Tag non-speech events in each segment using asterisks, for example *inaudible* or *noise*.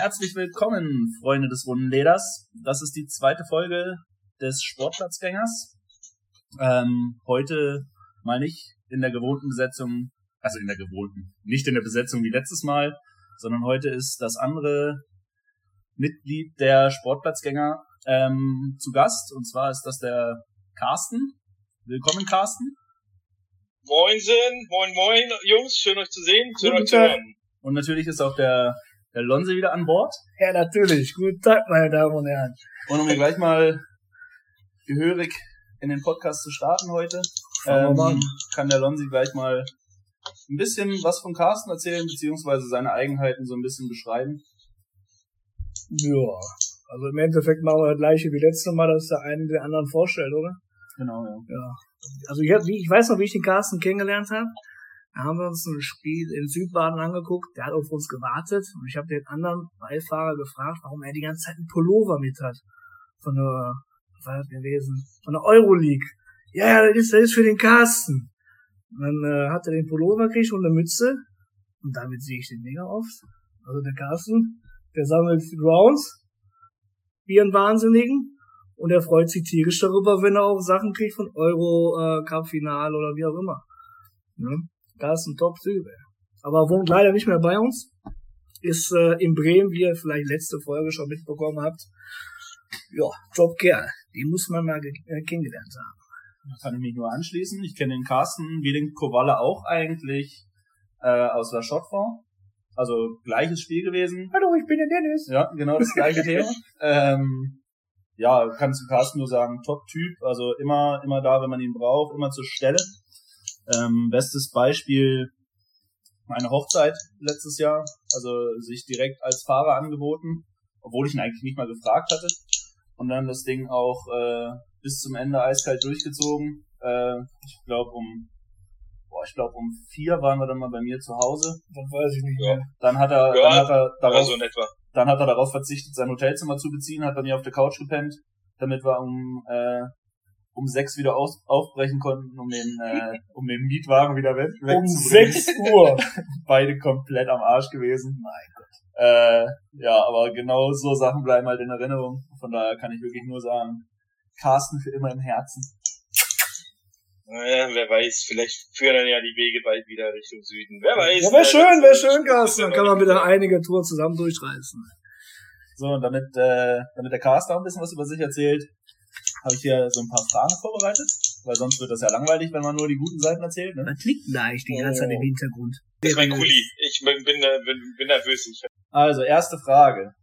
Herzlich willkommen, Freunde des runden Leders. Das ist die zweite Folge des Sportplatzgängers. Ähm, heute mal nicht in der gewohnten Besetzung, also in der gewohnten, nicht in der Besetzung wie letztes Mal, sondern heute ist das andere Mitglied der Sportplatzgänger ähm, zu Gast. Und zwar ist das der Carsten. Willkommen, Carsten. Moinsen, moin moin, Jungs, schön euch zu sehen, schön Guten euch zu hören. Und natürlich ist auch der, der Lonse wieder an Bord. Ja, natürlich. Guten Tag, meine Damen und Herren. Und um hier gleich mal gehörig in den Podcast zu starten heute, ähm, an. kann der Lonsi gleich mal ein bisschen was von Carsten erzählen, beziehungsweise seine Eigenheiten so ein bisschen beschreiben. Ja. Also im Endeffekt machen wir das gleiche wie letztes Mal, dass der eine den anderen vorstellt, oder? Genau, ja. Ja. Also ich, hab, ich weiß noch, wie ich den Carsten kennengelernt habe. Da haben wir uns ein Spiel in Südbaden angeguckt, der hat auf uns gewartet und ich habe den anderen Beifahrer gefragt, warum er die ganze Zeit einen Pullover mit hat. Von der, was war das gewesen? Von der Euroleague. Ja, ja, das ist, das ist für den Carsten. Und dann äh, hat er den Pullover gekriegt und eine Mütze und damit sehe ich den mega oft. Also der Carsten, der sammelt Rounds, wie ein Wahnsinnigen. Und er freut sich tierisch darüber, wenn er auch Sachen kriegt von Euro äh, Cup Final oder wie auch immer. Ne? Da ist ein Top-Typ. Aber er wohnt leider nicht mehr bei uns. Ist äh, in Bremen, wie ihr vielleicht letzte Folge schon mitbekommen habt. Ja, Top-Kerl. Den muss man mal äh, kennengelernt haben. Da kann ich mich nur anschließen. Ich kenne den Carsten wie den Kowalle auch eigentlich äh, aus der Shotfonds. Also gleiches Spiel gewesen. Hallo, ich bin der Dennis. Ja, genau das gleiche Thema. *laughs* Ähm, ja, kann zu Carsten nur sagen, Top-Typ, also immer, immer da, wenn man ihn braucht, immer zur Stelle. Ähm, bestes Beispiel, meine Hochzeit letztes Jahr, also sich direkt als Fahrer angeboten, obwohl ich ihn eigentlich nicht mal gefragt hatte. Und dann das Ding auch äh, bis zum Ende eiskalt durchgezogen. Äh, ich glaube um, boah, ich glaube um vier waren wir dann mal bei mir zu Hause. Das weiß ich nicht Ja. mehr. Dann hat er, Ja, dann hat er darauf so in etwa. dann hat er darauf verzichtet, sein Hotelzimmer zu beziehen, hat bei mir auf der Couch gepennt, damit wir um, äh, um sechs wieder aus, aufbrechen konnten, um den, äh, um den Mietwagen wieder weg, Um wegzubringen. 6 Uhr. *laughs* Beide komplett am Arsch gewesen. Mein Gott. Äh, ja, aber genau so Sachen bleiben halt in Erinnerung. Von daher kann ich wirklich nur sagen, Carsten für immer im Herzen. Naja, wer weiß, vielleicht führen dann ja die Wege bald wieder Richtung Süden. Wer weiß. Ja, wäre schön, wäre schön, Carsten. Dann kann man wieder einige Touren zusammen durchreißen. So, und damit, äh, damit der Carsten auch ein bisschen was über sich erzählt, habe ich hier so ein paar Fragen vorbereitet, weil sonst wird das ja langweilig, wenn man nur die guten Seiten erzählt. Ne? Was liegt denn da eigentlich die ganze Zeit im Hintergrund? Das ist mein Kuli. Ich bin, bin, bin, bin nervös. Ich Also, erste Frage.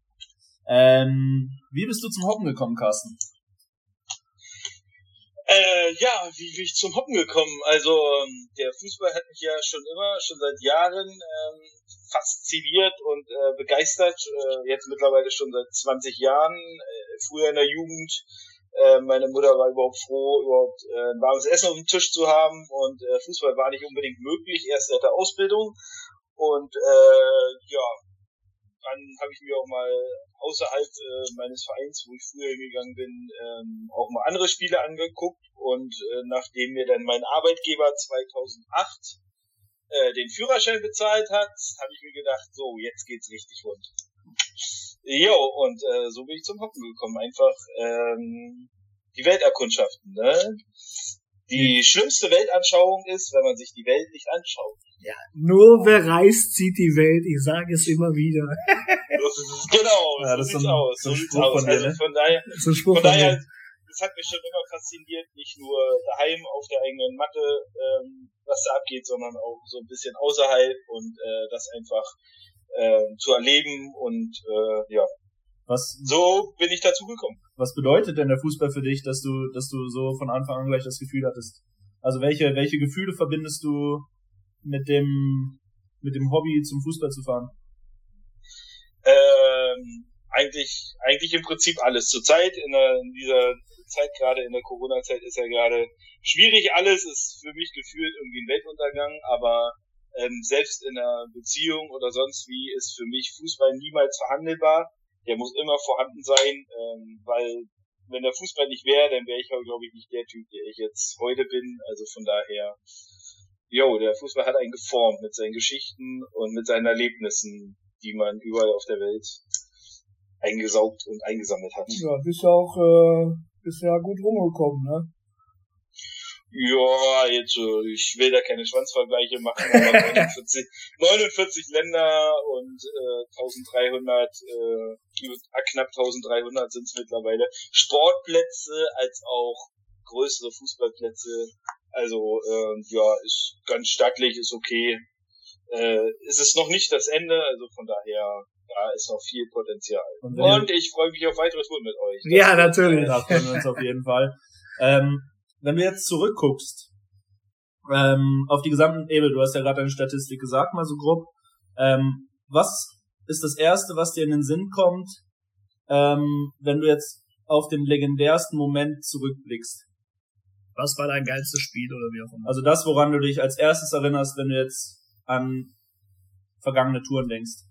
Ähm, wie bist du zum Hoppen gekommen, Carsten? Äh, ja, wie bin ich zum Hoppen gekommen? Also, ähm, der Fußball hat mich ja schon immer, schon seit Jahren ähm, fasziniert und äh, begeistert. Äh, jetzt mittlerweile schon seit 20 Jahren. Äh, früher in der Jugend. Äh, meine Mutter war überhaupt froh, überhaupt äh, ein warmes Essen auf dem Tisch zu haben. Und äh, Fußball war nicht unbedingt möglich, erst seit der Ausbildung. Und äh, ja, dann habe ich mir auch mal außerhalb äh, meines Vereins, wo ich früher hingegangen bin, ähm, auch mal andere Spiele angeguckt und äh, nachdem mir dann mein Arbeitgeber 2008 äh, den Führerschein bezahlt hat, habe ich mir gedacht, so, jetzt geht's richtig rund. Jo, und äh, so bin ich zum Hocken gekommen. Einfach ähm, die Welterkundschaften. Ne? Die schlimmste Weltanschauung ist, wenn man sich die Welt nicht anschaut. Nur wer reist, sieht die Welt. Ich sage es immer wieder. *laughs* genau, Ja, so das ist sieht's so ein- aus. so So sieht's aus. von dir, Also ne? von daher, von daher, das hat mich schon immer fasziniert, nicht nur daheim auf der eigenen Matte, ähm, was da abgeht, sondern auch so ein bisschen außerhalb und äh, das einfach äh, zu erleben und äh, ja, Was, so bin ich dazu gekommen. was bedeutet denn der Fußball für dich, dass du, dass du so von Anfang an gleich das Gefühl hattest? Also welche, welche Gefühle verbindest du mit dem, mit dem Hobby zum Fußball zu fahren? Ähm, eigentlich, eigentlich im Prinzip alles. Zurzeit in, der, in dieser Zeit, gerade in der Corona-Zeit, ist ja gerade schwierig. Alles ist für mich gefühlt irgendwie ein Weltuntergang, aber ähm, selbst in einer Beziehung oder sonst wie ist für mich Fußball niemals verhandelbar. Der muss immer vorhanden sein, ähm, weil wenn der Fußball nicht wäre, dann wäre ich, glaube ich, nicht der Typ, der ich jetzt heute bin. Also von daher, jo, der Fußball hat einen geformt mit seinen Geschichten und mit seinen Erlebnissen, die man überall auf der Welt eingesaugt und eingesammelt hat. Ja, bist ja auch äh, bist ja gut rumgekommen, ne? Ja, jetzt ich will da keine Schwanzvergleiche machen, aber *laughs* 49, 49 Länder und äh, 1300, äh, knapp 1300 sind es mittlerweile. Sportplätze als auch größere Fußballplätze. Also äh, ja, ist ganz stattlich, ist okay. Äh, ist es noch nicht das Ende, also von daher da ist noch viel Potenzial. Und, und ich freue mich auf weitere Touren mit euch. Das ja, natürlich. Da freuen wir uns auf jeden Fall. Ähm, wenn du jetzt zurückguckst ähm, auf die gesamten Ebel, du hast ja gerade deine Statistik gesagt, mal so grob. Ähm, was ist das Erste, was dir in den Sinn kommt, ähm, wenn du jetzt auf den legendärsten Moment zurückblickst? Was war dein geilstes Spiel oder wie auch immer? Also das, woran du dich als erstes erinnerst, wenn du jetzt an vergangene Touren denkst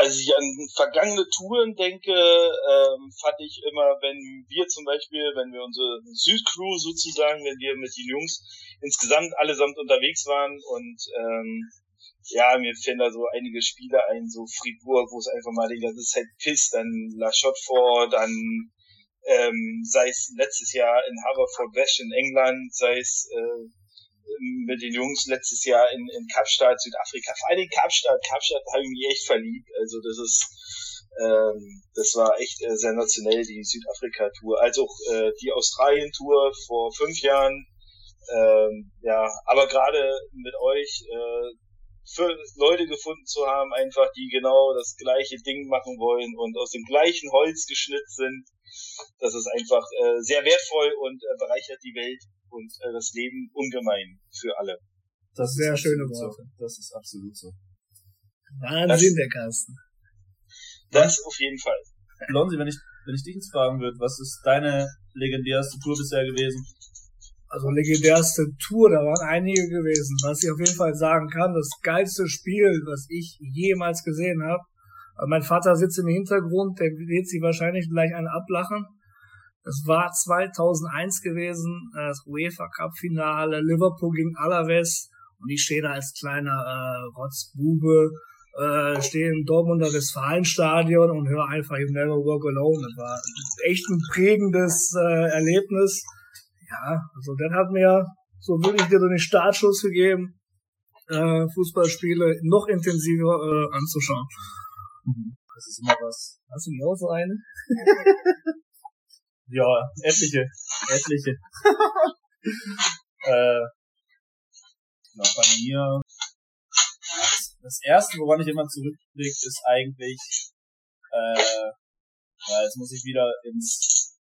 als ich an vergangene Touren denke, ähm, fand ich immer, wenn wir zum Beispiel, wenn wir unsere Südcrew sozusagen, wenn wir mit den Jungs insgesamt allesamt unterwegs waren und ähm, ja, mir fällen da so einige Spiele ein, so Fribourg, wo es einfach mal die ganze Zeit pisst, dann La Chaux-de-Fonds, dann ähm, sei es letztes Jahr in Haverford West in England, sei es äh, mit den Jungs letztes Jahr in, in Kapstadt, Südafrika, vor allem Kapstadt, Kapstadt habe ich mich echt verliebt. Also das ist, ähm, das war echt äh, sensationell, die Südafrika-Tour, als auch äh, die Australien-Tour vor fünf Jahren. Ähm, ja, aber gerade mit euch äh, für Leute gefunden zu haben, einfach die genau das gleiche Ding machen wollen und aus dem gleichen Holz geschnitzt sind, das ist einfach äh, sehr wertvoll und äh, bereichert die Welt und äh, das Leben ungemein für alle. Das ist sehr schöne Worte. So. Das ist absolut so. Wahnsinn, das, der Carsten. Das auf jeden Fall. Lonsi, wenn ich, wenn ich dich jetzt fragen würde, was ist deine legendärste Tour bisher gewesen? Also legendärste Tour, da waren einige gewesen. Was ich auf jeden Fall sagen kann, das geilste Spiel, was ich jemals gesehen habe. Mein Vater sitzt im Hintergrund, der wird sie wahrscheinlich gleich einen ablachen. Es war 2001 gewesen, äh, das UEFA Cup Finale, Liverpool gegen Alaves und ich stehe da als kleiner äh, Rotzbube, äh, stehe im Dortmunder Westfalenstadion und höre einfach You Never Walk Alone. Das war echt ein prägendes äh, Erlebnis. Ja, also das hat mir so wirklich dir so den Startschuss gegeben, äh, Fußballspiele noch intensiver äh, anzuschauen. Mhm. Das ist immer was. Hast du nicht auch so eine? *laughs* Ja, etliche. Etliche. *laughs* äh, na, bei mir. Das erste, woran ich immer zurückblicke, ist eigentlich, äh, ja, jetzt muss ich wieder ins,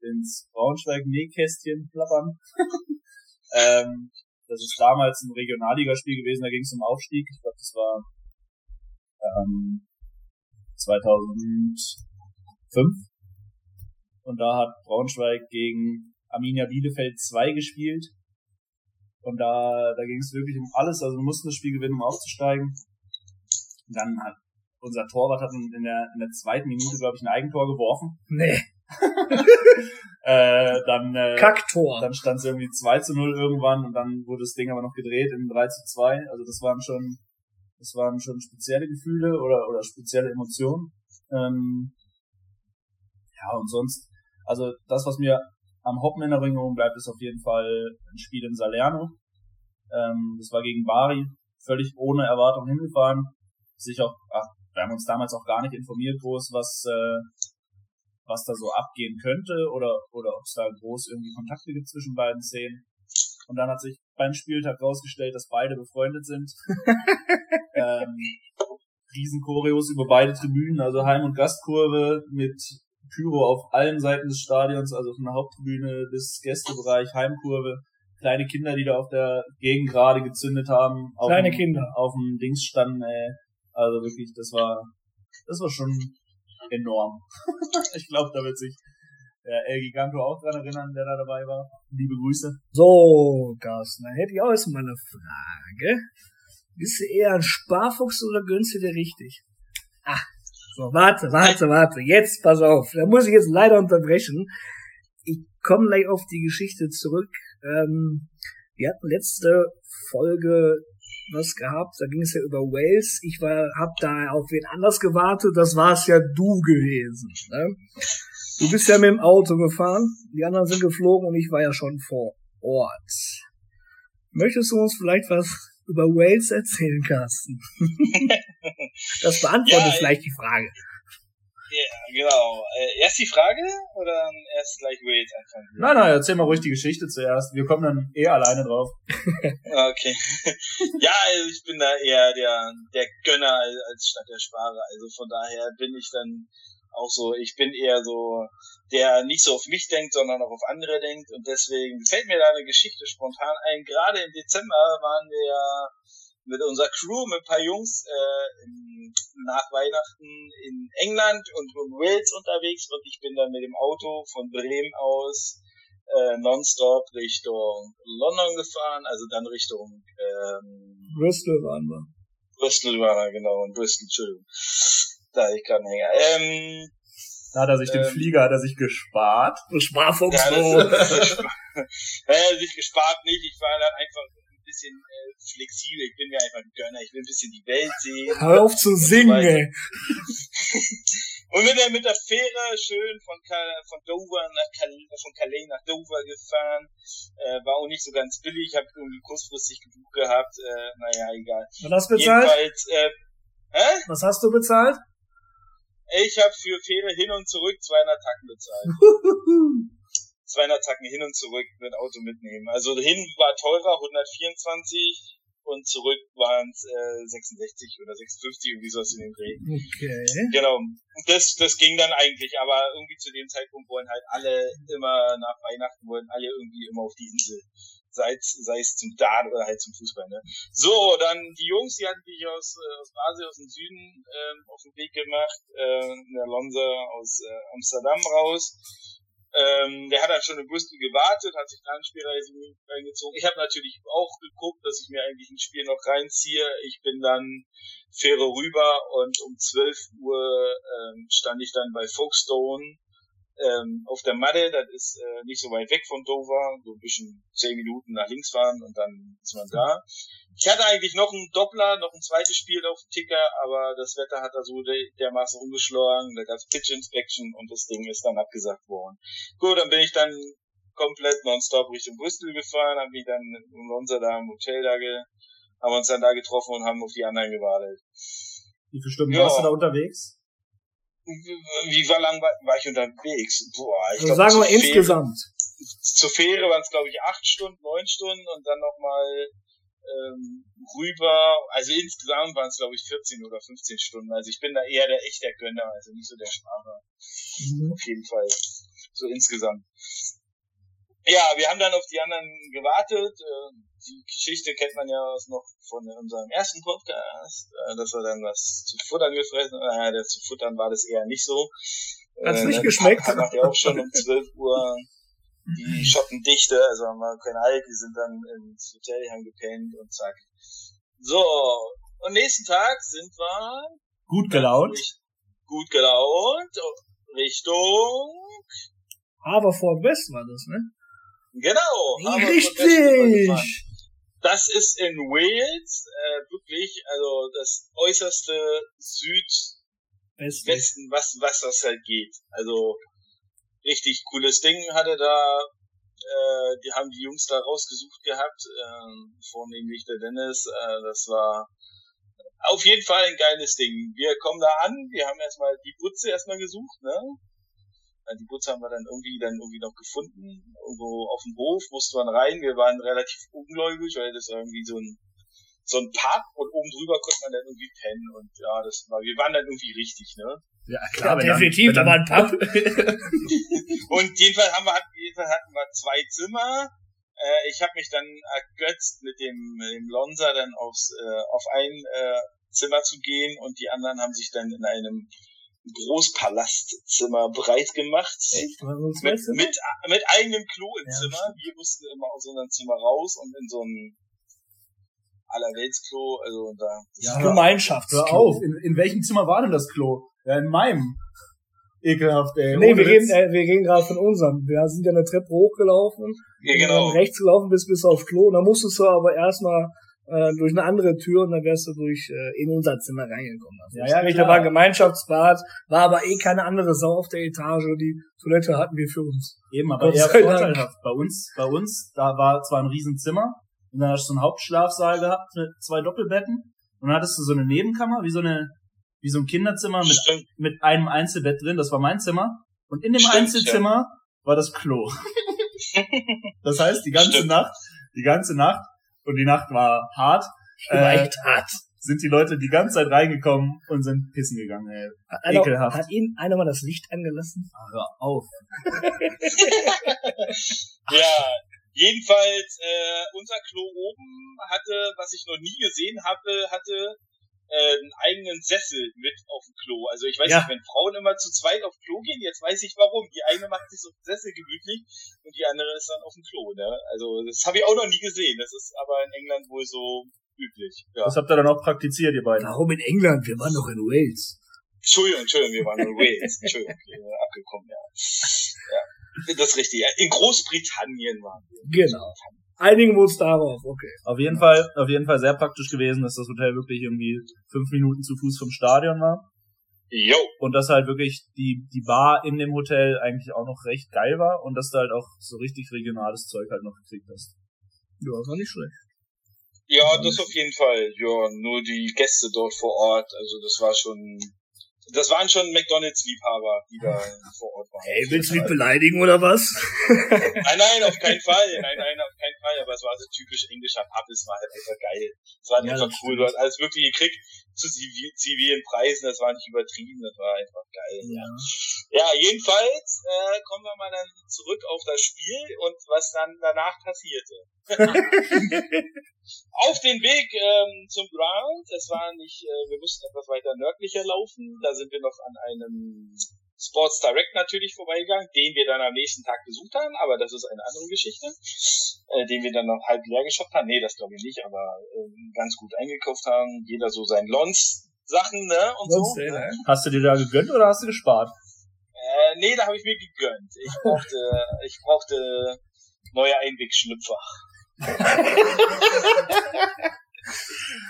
ins Braunschweig-Nähkästchen plappern. *laughs* ähm, das ist damals ein Regionalligaspiel gewesen, da ging es um Aufstieg. Ich glaube, das war ähm, 2005 und da hat Braunschweig gegen Arminia Bielefeld 2 gespielt. Und da, da ging es wirklich um alles. Also wir mussten das Spiel gewinnen, um aufzusteigen. Und dann hat unser Torwart hat in der, in der zweiten Minute, glaube ich, ein Eigentor geworfen. Nee. *laughs* äh, dann, äh, Kacktor. Dann stand es irgendwie 2 zu 0 irgendwann und dann wurde das Ding aber noch gedreht in 3 zu 2. Also das waren schon, das waren schon spezielle Gefühle oder, oder spezielle Emotionen. Ähm, ja, und sonst, also das, was mir am Hoppen in Erinnerung bleibt, ist auf jeden Fall ein Spiel in Salerno. Ähm, das war gegen Bari, völlig ohne Erwartung hingefahren. Sich auch, ach, wir haben uns damals auch gar nicht informiert groß, was äh, was da so abgehen könnte oder oder ob es da groß irgendwie Kontakte gibt zwischen beiden Szenen. Und dann hat sich beim Spieltag rausgestellt, dass beide befreundet sind. *laughs* ähm, Riesenchoreos über beide Tribünen, also Heim- und Gastkurve mit Pyro auf allen Seiten des Stadions, also von der Haupttribüne bis Gästebereich, Heimkurve. Kleine Kinder, die da auf der Gegend gerade gezündet haben. Kleine dem, Kinder. Auf dem Dings standen, ey. Also wirklich, das war, das war schon enorm. *laughs* ich glaube, da wird sich der El Giganto auch dran erinnern, der da dabei war. Liebe Grüße. So, Carsten, dann hätte ich auch erstmal eine Frage. Bist du eher ein Sparfuchs oder gönnst du dir richtig? Ah, so, warte, warte, warte. Jetzt, pass auf. Da muss ich jetzt leider unterbrechen. Ich komme gleich auf die Geschichte zurück. Ähm, wir hatten letzte Folge was gehabt. Da ging es ja über Wales. Ich war, hab da auf wen anders gewartet. Das war es ja du gewesen. Ne? Du bist ja mit dem Auto gefahren. Die anderen sind geflogen und ich war ja schon vor Ort. Möchtest du uns vielleicht was über Wales erzählen, Carsten? *laughs* das beantwortet ja, vielleicht die Frage. Ja, genau. Äh, erst die Frage oder erst gleich Wales einfach? Nein, nein, erzähl mal ruhig die Geschichte zuerst. Wir kommen dann eh alleine drauf. *laughs* okay. ja, also ich bin da eher der, der Gönner als statt der Sparer. Also von daher bin ich dann auch so, ich bin eher so, der nicht so auf mich denkt, sondern auch auf andere denkt. Und deswegen fällt mir da eine Geschichte spontan ein. Gerade im Dezember waren wir ja mit unserer Crew, mit ein paar Jungs äh, im, nach Weihnachten in England und in Wales unterwegs und ich bin dann mit dem Auto von Bremen aus äh, nonstop Richtung London gefahren, also dann Richtung ähm, Bristol waren wir. Bristol waren wir, genau, in Bristol, Entschuldigung. Da hatte ich gerade einen Hänger. Ähm, da hat er sich ähm, den Flieger, hat er sich gespart. Sparfuchs. Ja, das, das, das, äh, sich gespart nicht. Ich war dann einfach bisschen äh, flexibel, ich bin mir einfach ein Gönner, ich will ein bisschen die Welt sehen. Hör auf zu singen, ey. *laughs* und mit der, mit der Fähre schön von, von Dover nach Calais, von Calais nach Dover gefahren. Äh, war auch nicht so ganz billig, habe irgendwie kurzfristig gebucht gehabt. Äh, naja, egal. Was hast du bezahlt? Jedenfalls, äh, hä? Was hast du bezahlt? Ich habe für Fähre hin und zurück 200 Tacken bezahlt. *laughs* 200 Tacken hin und zurück mit Auto mitnehmen. Also hin war teurer, 124 und zurück waren es äh, 66 oder 56 irgendwie sowas in den Dreh. Okay. Genau. Das, das ging dann eigentlich, aber irgendwie zu dem Zeitpunkt wollen halt alle immer nach Weihnachten wollen alle irgendwie immer auf die Insel. Sei es, sei es zum Dart oder halt zum Fußball, ne? So, dann die Jungs, die hatten mich aus, äh, aus Basel, aus dem Süden ähm, auf den Weg gemacht, äh, in der Lonza aus äh, Amsterdam raus ähm, der hat dann schon in Bristol gewartet, hat sich dann ein Spiel reingezogen. Ich habe natürlich auch geguckt, dass ich mir eigentlich ein Spiel noch reinziehe. Ich bin dann Fähre rüber und um 12 Uhr ähm, stand ich dann bei Folkestone ähm, auf der Matte, das ist äh, nicht so weit weg von Dover, so ein bisschen zehn Minuten nach links fahren und dann ist man da. Ich hatte eigentlich noch einen Doppler, noch ein zweites Spiel auf dem Ticker, aber das Wetter hat da so dermaßen umgeschlagen, da gab's Pitch Inspection und das Ding ist dann abgesagt worden. Gut, dann bin ich dann komplett nonstop Richtung Brüssel gefahren, hab mich dann in Lonza da im Hotel da ge haben uns dann da getroffen und haben auf die anderen gewartet. Wie viele Stunden ja. warst du da unterwegs? wie war lang war, ich unterwegs? Boah, ich also glaub, sagen wir insgesamt. zur Fähre waren es glaube ich acht Stunden, neun Stunden und dann nochmal ähm, rüber. Also insgesamt waren es glaube ich 14 oder 15 Stunden. Also ich bin da eher der echte Gönner, also nicht so der Sparer. Mhm. Auf jeden Fall. So insgesamt. Ja, wir haben dann auf die anderen gewartet. Äh, die Geschichte kennt man ja aus noch von unserem ersten Podcast, äh, dass wir dann was zu futtern gefressen haben. Äh, zu futtern war das eher nicht so. Hat's äh, nicht geschmeckt? Hat, hat ja auch schon um 12 Uhr die Schottendichte, also haben wir keine Halt, die sind dann ins Hotel gepennt und zack. So, und nächsten Tag sind wir gut gelaunt. Gut gelaunt Richtung Haverford West war das, ne? Genau. Richtig das ist in Wales äh, wirklich also das äußerste Südwesten, was was das halt geht. Also richtig cooles Ding hatte da. Äh, die haben die Jungs da rausgesucht gehabt, äh, vornehmlich der Dennis. Äh, das war auf jeden Fall ein geiles Ding. Wir kommen da an, wir haben erstmal die Butze erstmal gesucht, ne? Die Butze haben wir dann irgendwie dann irgendwie noch gefunden. Irgendwo auf dem Hof musste man rein. Wir waren relativ ungläubig, weil das irgendwie so ein so ein Pub und oben drüber konnte man dann irgendwie pennen und ja, das war, wir waren dann irgendwie richtig, ne? Ja, klar, ja, definitiv, da war ein Pub. *laughs* und jedenfalls haben wir, jedenfalls hatten wir zwei Zimmer. Äh, ich habe mich dann ergötzt mit dem, mit dem Lonza dann aufs, äh, auf ein äh, Zimmer zu gehen und die anderen haben sich dann in einem Großpalastzimmer breit gemacht. Echt? Mit, mit, mit eigenem Klo im ja, Zimmer. Wir mussten immer aus unserem Zimmer raus und in so ein Allerweltsklo, also da. Ja, Gemeinschaftsklo. Hör auf, in, in welchem Zimmer war denn das Klo? Ja, in meinem. Ekelhaft, ey. Nee, wir reden, äh, wir reden gerade von unserem. Wir sind ja eine Treppe hochgelaufen. Ja, genau. rechts gelaufen bis, bis auf Klo. Und dann musstest du aber erstmal äh, durch eine andere Tür und dann wärst du durch äh, in unser Zimmer reingekommen. Also Ja, ja, klar. da war ein Gemeinschaftsbad, war aber eh keine andere Sau auf der Etage. Die Toilette hatten wir für uns. Eben, aber Gott eher vorteilhaft. Bei uns, bei uns, da war zwar ein Riesenzimmer, und dann hast du so einen Hauptschlafsaal gehabt mit zwei Doppelbetten, und dann hattest du so eine Nebenkammer, wie so eine, wie so ein Kinderzimmer mit, Stimmt. mit einem Einzelbett drin, das war mein Zimmer, und in dem Stimmt, Einzelzimmer war das Klo. *laughs* das heißt, die ganze Stimmt. Nacht, die ganze Nacht, und die Nacht war hart, War äh, echt hart. sind die Leute die ganze Zeit reingekommen und sind pissen gegangen, ey. Hat, einer, ekelhaft. hat Ihnen einer mal das Licht angelassen? Ah, Hör auf. *laughs* Ja, jedenfalls, äh, unser Klo oben hatte, was ich noch nie gesehen habe, hatte äh, einen eigenen Sessel mit auf dem Klo. Also ich weiß Ja. nicht, wenn Frauen immer zu zweit auf Klo gehen, jetzt weiß ich warum. Die eine macht sich so einen Sessel gemütlich und die andere ist dann auf dem Klo. Ne? Also das habe ich auch noch nie gesehen. Das ist aber in England wohl so üblich. Ja. Das habt ihr dann auch praktiziert, ihr beiden. Warum in England? Wir waren doch in Wales. Entschuldigung, Entschuldigung, wir waren in Wales. Entschuldigung, wir sind abgekommen, ja. ja. Das ist richtig. Ja. In Großbritannien waren wir. Genau. Einigen wir uns darauf, okay. Auf jeden Fall, auf jeden Fall sehr praktisch gewesen, dass das Hotel wirklich irgendwie fünf Minuten zu Fuß vom Stadion war. Jo. Und dass halt wirklich die, die Bar in dem Hotel eigentlich auch noch recht geil war und dass du halt auch so richtig regionales Zeug halt noch gekriegt hast. Ja, das war nicht schlecht. Ja, das auf jeden Fall. Ja, nur die Gäste dort vor Ort, also das war schon, das waren schon McDonalds-Liebhaber, die da vor Ort waren. Ey, willst du mich beleidigen oder was? *laughs* Nein, nein, auf keinen Fall. Nein, nein, auf keinen Fall. Aber es war so typisch englischer Pub. Es war halt einfach geil. Es war halt Ja, einfach cool. Du hast alles wirklich gekriegt zu zivi- zivilen Preisen. Das war nicht übertrieben. Das war einfach geil. Ja. Ja, jedenfalls äh, kommen wir mal dann zurück auf das Spiel und was dann danach passierte. *laughs* auf den Weg ähm, zum Ground, das war nicht, äh, wir mussten etwas weiter nördlicher laufen, da sind wir noch an einem Sports Direct natürlich vorbeigegangen, den wir dann am nächsten Tag besucht haben, aber das ist eine andere Geschichte, äh, den wir dann noch halb leer geshoppt haben, nee, das glaube ich nicht, aber ähm, ganz gut eingekauft haben, jeder so sein Lons Sachen, ne, und so. ey, Ne? ne? Hast du dir da gegönnt oder hast du gespart? Äh, nee, da habe ich mir gegönnt. Ich brauchte, *laughs* ich brauchte neue Einwegschlüpfer. *laughs*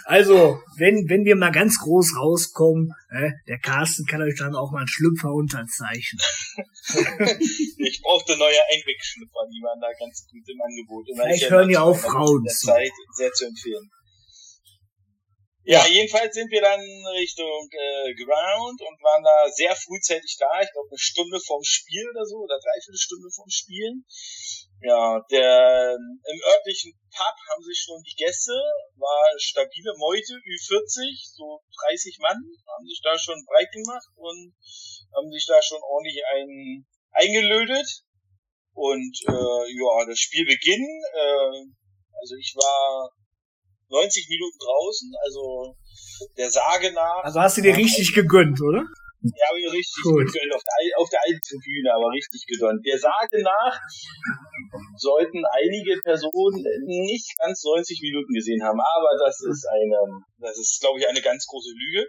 Also, wenn, wenn wir mal ganz groß rauskommen, äh, der Carsten kann euch dann auch mal einen Schlüpfer unterzeichnen. *laughs* Ich brauchte neue Einwegschlüpfer, die waren da ganz gut im Angebot. Und Vielleicht ich hören ja auch Frauen zu. Zeit sehr zu empfehlen. Ja, jedenfalls sind wir dann Richtung äh, Ground und waren da sehr frühzeitig da. Ich glaube eine Stunde vorm Spiel oder so, oder dreiviertel Stunde vorm Spiel. Ja, der im örtlichen Pub haben sich schon die Gäste, war stabile Meute, Ü40, so 30 Mann, haben sich da schon breit gemacht und haben sich da schon ordentlich ein, eingelötet. Und äh, ja, das Spielbeginn, äh, also ich war 90 Minuten draußen, also der Sage nach. Also hast du dir richtig gegönnt, oder? Ja, habe ich richtig Gut. gegönnt, auf der, auf der alten Tribüne, aber richtig gegönnt. Der Sage nach sollten einige Personen nicht ganz 90 Minuten gesehen haben, aber das ist eine, das ist, glaube ich, eine ganz große Lüge.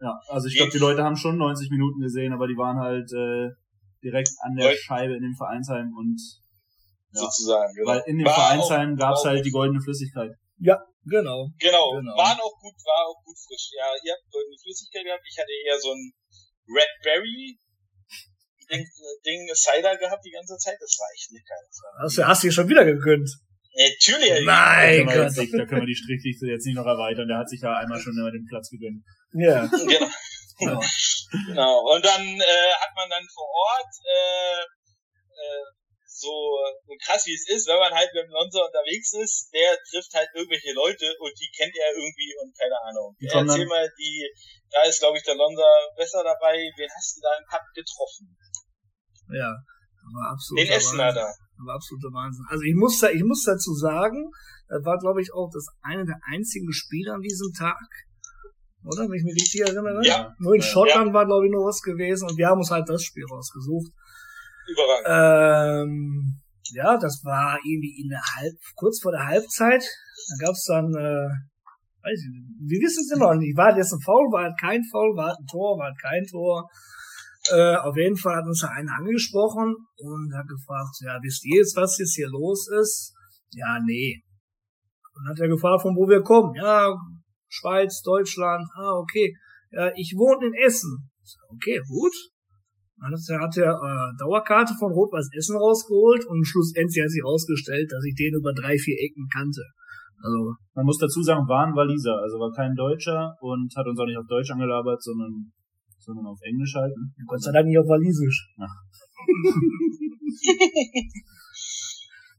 Ja, also ich glaube, die Leute haben schon 90 Minuten gesehen, aber die waren halt äh, direkt an der Scheibe in dem Vereinsheim und Ja. sozusagen. Genau. weil in dem War Vereinsheim gab's war halt die goldene Flüssigkeit. Genau. Genau, Genau. waren auch gut, war auch gut frisch. Ja, ihr habt goldene Flüssigkeit gehabt, ich hatte eher so ein Red Berry Ding, Ding Cider gehabt die ganze Zeit, das war echt lecker. War, Hast du, hast du dir schon wieder gegönnt? natürlich, ey. Da Mein können, wir Gott. jetzt nicht, da können wir die Strichliste jetzt nicht noch erweitern. Der hat sich ja einmal schon immer den Platz gegönnt. Ja. Genau. Genau. genau. Und dann äh, hat man dann vor Ort äh, äh, so, so krass wie es ist, wenn man halt mit dem Lonzo unterwegs ist, der trifft halt irgendwelche Leute und die kennt er irgendwie und keine Ahnung. Die Erzähl mal, die, da ist glaube ich der Lonza besser dabei. Wen hast du da im Pub getroffen? Ja. War absolut. Den Essener da. war absoluter Wahnsinn. Also ich muss, da, ich muss dazu sagen, das war glaube ich auch das eine der einzigen Spiele an diesem Tag. Oder? Wenn ich mich richtig erinnere. Ja. Nur in Ja. Schottland war glaube ich noch was gewesen und wir haben uns halt das Spiel rausgesucht. Überragend. Ähm, ja, das war irgendwie in der Halb, kurz vor der Halbzeit. Da gab's dann, äh, weiß ich nicht, wir wissen es immer noch nicht. War das ein Foul, war halt kein Foul, war halt ein Tor, war halt kein Tor. Äh, auf jeden Fall hat uns da einer angesprochen und hat gefragt, ja, wisst ihr jetzt, was jetzt hier los ist? Ja, nee. Und hat er gefragt, von wo wir kommen. Ja, Schweiz, Deutschland. Ah, okay. Ja, ich wohne in Essen. Okay, gut. Dann hat er äh, Dauerkarte von Rot-Weiß Essen rausgeholt und schlussendlich hat sich herausgestellt, dass ich den über drei, vier Ecken kannte. Also man muss dazu sagen, war ein Waliser, also war kein Deutscher und hat uns auch nicht auf Deutsch angelabert, sondern sondern auf Englisch halt. Ne? Gott sei Dank nicht auf Walisisch. Ja.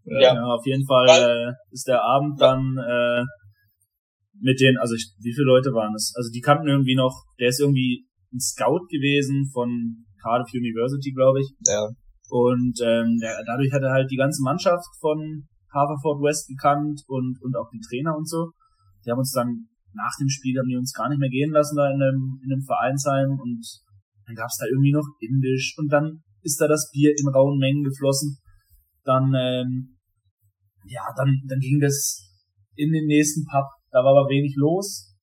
*laughs* ja. ja. auf jeden Fall äh, ist der Abend dann äh, mit den, also ich, wie viele Leute waren es? Also die kannten irgendwie noch, der ist irgendwie ein Scout gewesen von Cardiff University, glaube ich. Ja. Und ähm, der, dadurch hat er halt die ganze Mannschaft von Haverford West gekannt und, und auch die Trainer und so. Die haben uns dann nach dem Spiel haben die uns gar nicht mehr gehen lassen da in einem, in einem Vereinsheim und dann gab's da irgendwie noch Indisch und dann ist da das Bier in rauen Mengen geflossen. Dann, ähm, ja, dann, dann ging das in den nächsten Pub. Da war aber wenig los.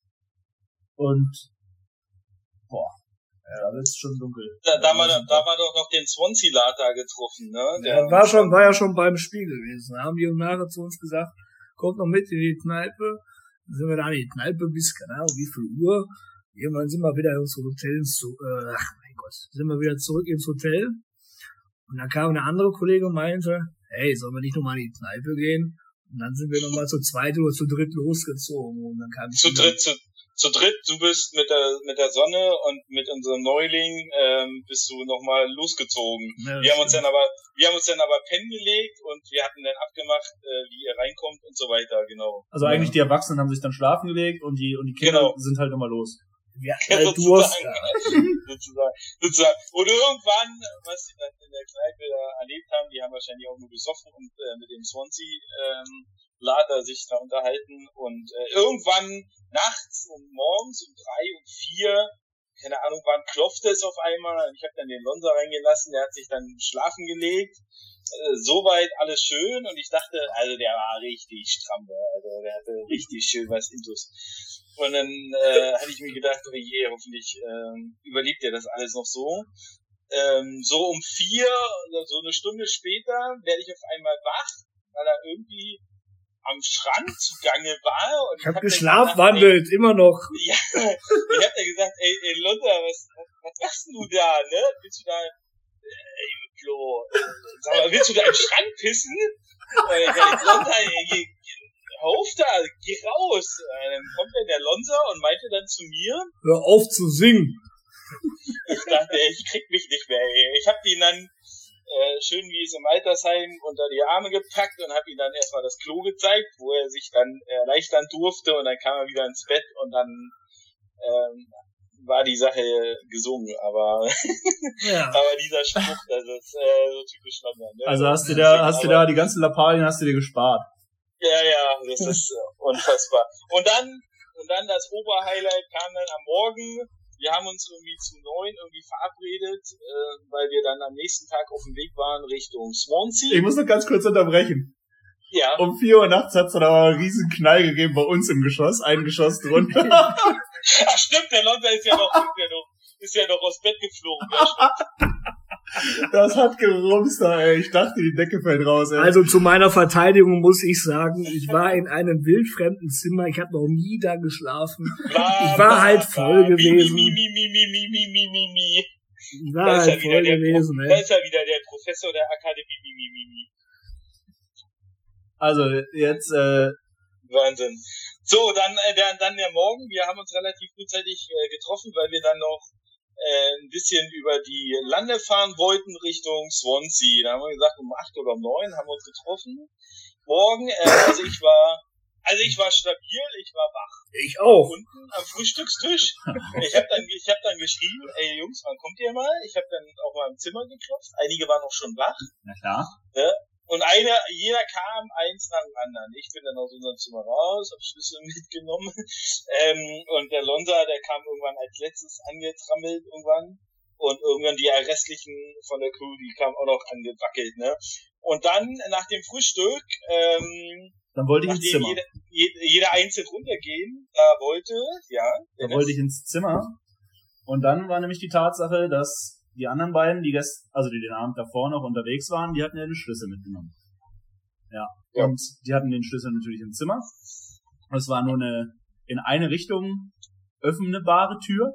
Und, boah, ja, da wird's schon dunkel. Da, da, war, da war doch noch den Swansea-Later getroffen, ne? Der ja, war schon, war ja schon beim Spiel gewesen. Da haben die nachher zu uns gesagt, kommt noch mit in die Kneipe. Dann sind wir da in die Kneipe bis, keine Ahnung, wie viel Uhr. Irgendwann sind wir wieder ins Hotel, zu, äh, ach mein Gott, sind wir wieder zurück ins Hotel. Und dann kam eine andere Kollegin und meinte, hey, sollen wir nicht nochmal in die Kneipe gehen? Und dann sind wir nochmal zu zweit oder zu dritt losgezogen. Und dann kam zu dritt, zu, zu dritt, du bist mit der, mit der Sonne und mit unserem Neuling, ähm, bist du nochmal losgezogen. Ja, wir haben uns dann aber, wir haben uns dann aber pennen gelegt und wir hatten dann abgemacht, äh, wie ihr reinkommt und so weiter, genau. Also eigentlich die Erwachsenen haben sich dann schlafen gelegt und die, und die Kinder genau. sind halt nochmal los. *laughs* Ja, äh, du hast, sozusagen, *laughs* sozusagen. Und irgendwann, was sie dann in der Kneipe erlebt haben, die haben wahrscheinlich auch nur gesoffen und äh, mit dem Swansea ähm, Lader sich da unterhalten und äh, irgendwann nachts um morgens um drei, um vier, keine Ahnung wann, klopfte es auf einmal. Ich habe dann den Lonza reingelassen, der hat sich dann schlafen gelegt. Äh, soweit alles schön und ich dachte, also der war richtig stramm, also der hatte richtig schön was Intus. Und dann äh, hatte ich mir gedacht, oh je, hoffentlich ähm, überlebt er das alles noch so. Ähm, so um vier, so eine Stunde später, werde ich auf einmal wach, weil er irgendwie am Strand zugange war. Und ich habe hab geschlafwandelt, ey, immer noch. *laughs* Ja, ich hab dir gesagt, ey, ey Lotta, was, was machst du da, ne? Willst du da, ey, Flo, sag mal, willst du da im Schrank pissen? Äh, ja, Lotta, ey, auf da, geh raus. Äh, dann kommt dann der Lonza und meinte dann zu mir, hör auf zu singen. Ich dachte, ich krieg mich nicht mehr, ey. Ich hab ihn dann äh, schön wie es im Altersheim unter die Arme gepackt und hab ihm dann erstmal das Klo gezeigt, wo er sich dann erleichtern durfte und dann kam er wieder ins Bett und dann ähm, war die Sache gesungen, aber *laughs* ja. aber dieser Spruch, das ist äh, so typisch London. Ne? Also hast du da, hast du da die ganzen Lappalien hast du dir gespart. Ja, ja, das ist äh, unfassbar. Und dann, und dann das Oberhighlight kam dann am Morgen. Wir haben uns irgendwie zu neun irgendwie verabredet, äh, weil wir dann am nächsten Tag auf dem Weg waren Richtung Swansea. Ich muss noch ganz kurz unterbrechen. Ja. Um vier Uhr nachts hat es dann aber einen riesen Knall gegeben bei uns im Geschoss, ein Geschoss drunter. *laughs* Ach stimmt, der London ist ja noch, ist ja noch, ist ja noch aus Bett geflogen. Das hat gerumst, ey. Ich dachte, die Decke fällt raus, ey. Also zu meiner Verteidigung muss ich sagen, ich war in einem wildfremden Zimmer. Ich habe noch nie da geschlafen. Ich war halt voll gewesen. Ich war da halt voll gewesen, ey. Da ist ja wieder der Professor der Akademie. Also jetzt, äh, Wahnsinn. So, dann, äh, dann, dann der Morgen. Wir haben uns relativ frühzeitig äh, getroffen, weil wir dann noch äh, ein bisschen über die Lande fahren wollten Richtung Swansea. Da haben wir gesagt, um acht oder um neun haben wir uns getroffen. Morgen, äh, also ich war, also ich war stabil, ich war wach. Ich auch. Unten am Frühstückstisch. Ich habe dann, ich habe dann geschrieben, ey Jungs, wann kommt ihr mal? Ich habe dann auch mal im Zimmer geklopft. Einige waren auch schon wach. Na klar. Ja, und einer, jeder kam eins nach dem anderen. Ich bin dann aus unserem Zimmer raus, hab Schlüssel *laughs* mitgenommen. Ähm, und der Lonza, der kam irgendwann als letztes angetrammelt irgendwann. Und irgendwann die restlichen von der Crew, die kamen auch noch angewackelt, ne? Und dann nach dem Frühstück, ähm, dann wollte ich ins Zimmer. Jeder, jeder einzeln runtergehen, da wollte, ja. Da wollte ich ins Zimmer. Und dann war nämlich die Tatsache, dass die anderen beiden, die gest also die den Abend davor noch unterwegs waren, die hatten ja den Schlüssel mitgenommen. Ja. Ja. Und die hatten den Schlüssel natürlich im Zimmer. Es war nur eine in eine Richtung öffnebare Tür.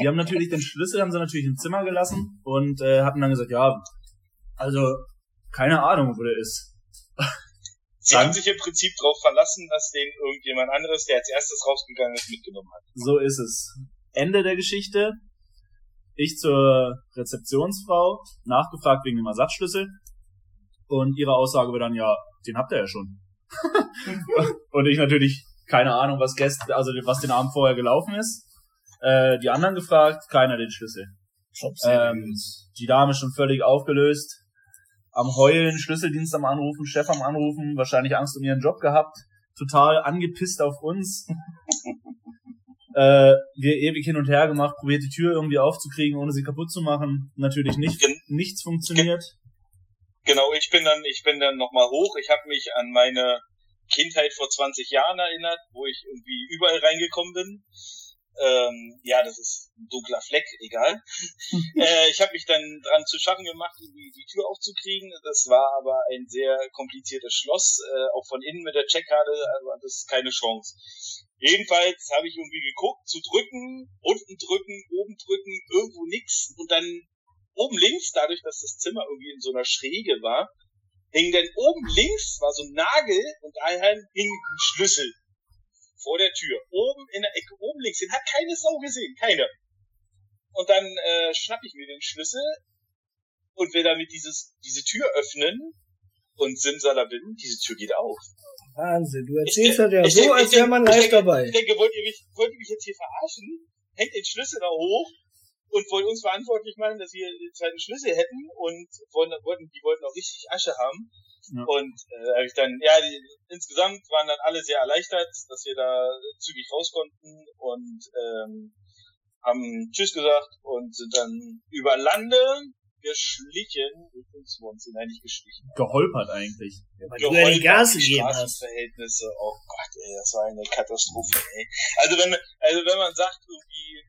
Die haben natürlich den Schlüssel, haben sie natürlich im Zimmer gelassen und äh, hatten dann gesagt, ja, also keine Ahnung, wo der ist. Sie Dann- haben sich im Prinzip darauf verlassen, dass den irgendjemand anderes, der als erstes rausgegangen ist, mitgenommen hat. So ist es. Ende der Geschichte. Ich zur Rezeptionsfrau, nachgefragt wegen dem Ersatzschlüssel. Und ihre Aussage war dann, ja, den habt ihr ja schon. *laughs* und ich natürlich keine Ahnung, was gestern, also was den Abend vorher gelaufen ist. Äh, die anderen gefragt, keiner den Schlüssel. Ähm, die Dame schon völlig aufgelöst. Am Heulen, Schlüsseldienst am Anrufen, Chef am Anrufen, wahrscheinlich Angst um ihren Job gehabt, total angepisst auf uns. Äh, wir ewig hin und her gemacht, probiert die Tür irgendwie aufzukriegen, ohne sie kaputt zu machen. Natürlich nicht, Gen- nichts funktioniert. Genau, ich bin dann, ich bin dann nochmal hoch. Ich habe mich an meine Kindheit vor 20 Jahren erinnert, wo ich irgendwie überall reingekommen bin. Ähm, ja, das ist ein dunkler Fleck, egal. *laughs* äh, ich habe mich dann dran zu schaffen gemacht, irgendwie die Tür aufzukriegen. Das war aber ein sehr kompliziertes Schloss, äh, auch von innen mit der Checkkarte, also das ist keine Chance. Jedenfalls habe ich irgendwie geguckt, zu drücken, unten drücken, oben drücken, irgendwo nix und dann oben links, dadurch, dass das Zimmer irgendwie in so einer Schräge war, hing dann oben links, war so ein Nagel und daher hing ein Schlüssel vor der Tür. Oben in der Ecke, oben links, den hat keine Sau gesehen, keine. Und dann äh, schnapp ich mir den Schlüssel und will damit dieses, diese Tür öffnen und simsalabim, diese Tür geht auf. Wahnsinn, du Ich erzählst das ja ich so, denk- als ich wäre man live ich denk- dabei. Ich denke, wollt ihr mich, wollt ihr mich jetzt hier verarschen? Hängt den Schlüssel da hoch und wollt uns verantwortlich machen, dass wir den zweiten Schlüssel hätten und wollen, wollten, die wollten auch richtig Asche haben. Ja. Und äh, habe ich dann, ja, die, insgesamt waren dann alle sehr erleichtert, dass wir da zügig raus konnten und ähm, haben Tschüss gesagt und sind dann über Lande geschlichen Richtung Swansea, nein, nicht geschlichen. Geholpert eigentlich. Weil du ja die Gas gegeben hast. Straßenverhältnisse, oh Gott, ey, das war eine Katastrophe, ey. Also wenn, also wenn man sagt, irgendwie,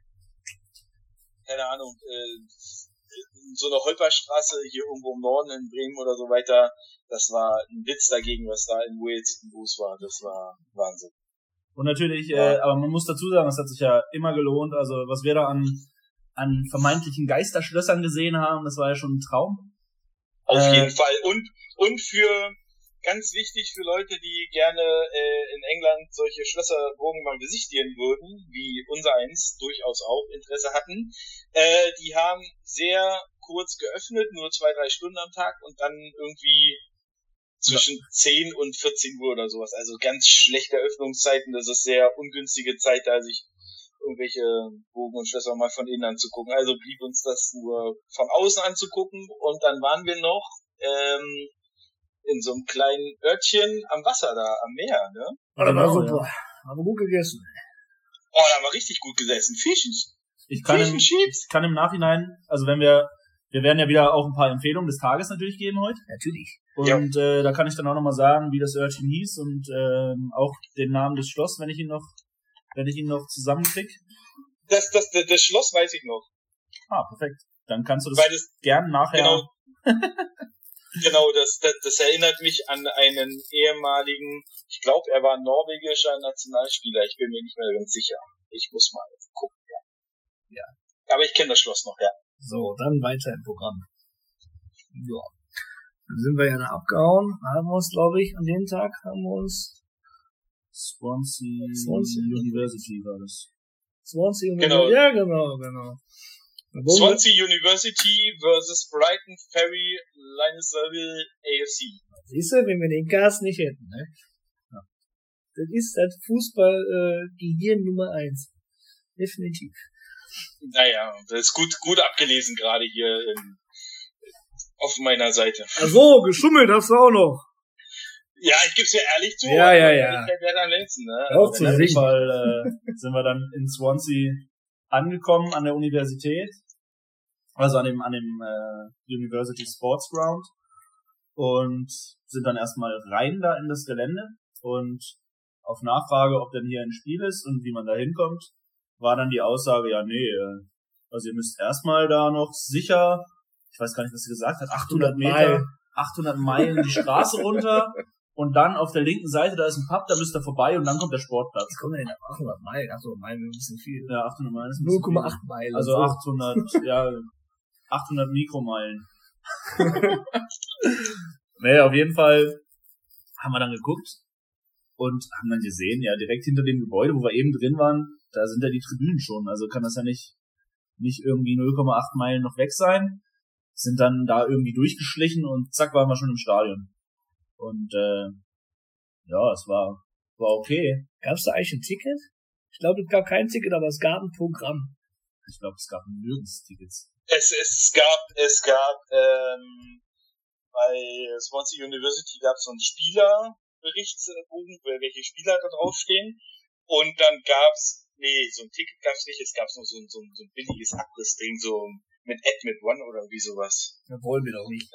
keine Ahnung, äh, so eine Holperstraße hier irgendwo im Norden in Bremen oder so weiter, das war ein Witz dagegen, was da in Wales los war. Das war Wahnsinn. Und natürlich, Ja. äh, aber man muss dazu sagen, es hat sich ja immer gelohnt. Also was wir da an, an vermeintlichen Geisterschlössern gesehen haben, das war ja schon ein Traum. Auf Äh, jeden Fall. Und, und für, ganz wichtig für Leute, die gerne äh, in England solche Schlösserburgen mal besichtigen würden, wie unser eins durchaus auch Interesse hatten, äh, die haben sehr kurz geöffnet, nur zwei, drei Stunden am Tag und dann irgendwie zwischen 10 und 14 Uhr oder sowas. Also ganz schlechte Öffnungszeiten. Das ist sehr ungünstige Zeit, da sich irgendwelche Bogen und Schlösser mal von innen anzugucken. Also blieb uns das nur von außen anzugucken und dann waren wir noch ähm, in so einem kleinen Örtchen am Wasser da, am Meer, ne? Oh, das war Genau, super. Haben wir gut gegessen. Oh, da haben wir richtig gut gesessen. Fischen, Ich kann Fish im, Chips. kann im Nachhinein, also wenn wir, wir werden ja wieder auch ein paar Empfehlungen des Tages natürlich geben heute. Natürlich. Und äh, da kann ich dann auch nochmal sagen, wie das Örtchen hieß und ähm, auch den Namen des Schloss, wenn ich ihn noch, wenn ich ihn noch zusammenkrieg. Das, das, das, das Schloss weiß ich noch. Ah, perfekt. Dann kannst du das Weil das, gern nachher. genau, *laughs* genau, das, das, das erinnert mich an einen ehemaligen, ich glaube, er war norwegischer Nationalspieler. Ich bin mir nicht mehr ganz sicher. Ich muss mal gucken, ja. Ja. Aber ich kenne das Schloss noch, ja. So, dann weiter im Programm. Ja. Dann sind wir ja da abgehauen. Haben wir uns, glaube ich, an dem Tag haben wir uns Swansea, Swansea. University war das. Swansea Genau. Ja, genau, genau. Swansea University versus Brighton Ferry Linesville AFC. Siehst du, wenn wir den Gas nicht hätten, ne? Ja. Das ist das Fußball äh, Gehirn Nummer eins. Definitiv. Naja, das ist gut, gut abgelesen gerade hier in, auf meiner Seite. Ach so, geschummelt hast du auch noch. Ja, ich geb's ja ehrlich zu. Ja, ja, aber ja. Ehrlichkeit wäre am letzten, ne? Auf Also, dem singen. Fall äh, sind wir dann in Swansea angekommen an der Universität, also an dem an dem äh, University Sports Ground und sind dann erstmal rein da in das Gelände und auf Nachfrage, ob denn hier ein Spiel ist und wie man da hinkommt, war dann die Aussage, ja nee, äh, also ihr müsst erstmal da noch sicher, ich weiß gar nicht, was sie gesagt hat, 800 Meter, Meilen. 800 Meilen die Straße runter *laughs* und dann auf der linken Seite, da ist ein Pub, da müsst ihr vorbei und dann kommt der Sportplatz. Was kommt denn nach 800 Meilen? Achso, Meilen ist ein bisschen viel. Ja, 800 Meilen ist ein bisschen 0,8 viel. Meilen. Also so. 800, ja, 800 Mikromeilen. *laughs* nee, auf jeden Fall haben wir dann geguckt und haben dann gesehen, ja, direkt hinter dem Gebäude, wo wir eben drin waren, da sind ja die Tribünen schon. Also kann das ja nicht, nicht irgendwie 0,8 Meilen noch weg sein. Sind dann da irgendwie durchgeschlichen und zack, waren wir schon im Stadion. Und äh, ja, es war, war okay. Gab es da eigentlich ein Ticket? Ich glaube, es gab kein Ticket, aber es gab ein Programm. Ich glaube, es gab nirgends Tickets. Es, es gab, es gab, ähm, bei Swansea University gab es so einen Spielerberichtsbogen, welche Spieler da draufstehen. Und dann gab's, nee, so ein Ticket gab's nicht, es gab nur so ein, so ein, so ein billiges Abrissding, so mit Admit One oder wie sowas. Das wollen wir doch nicht.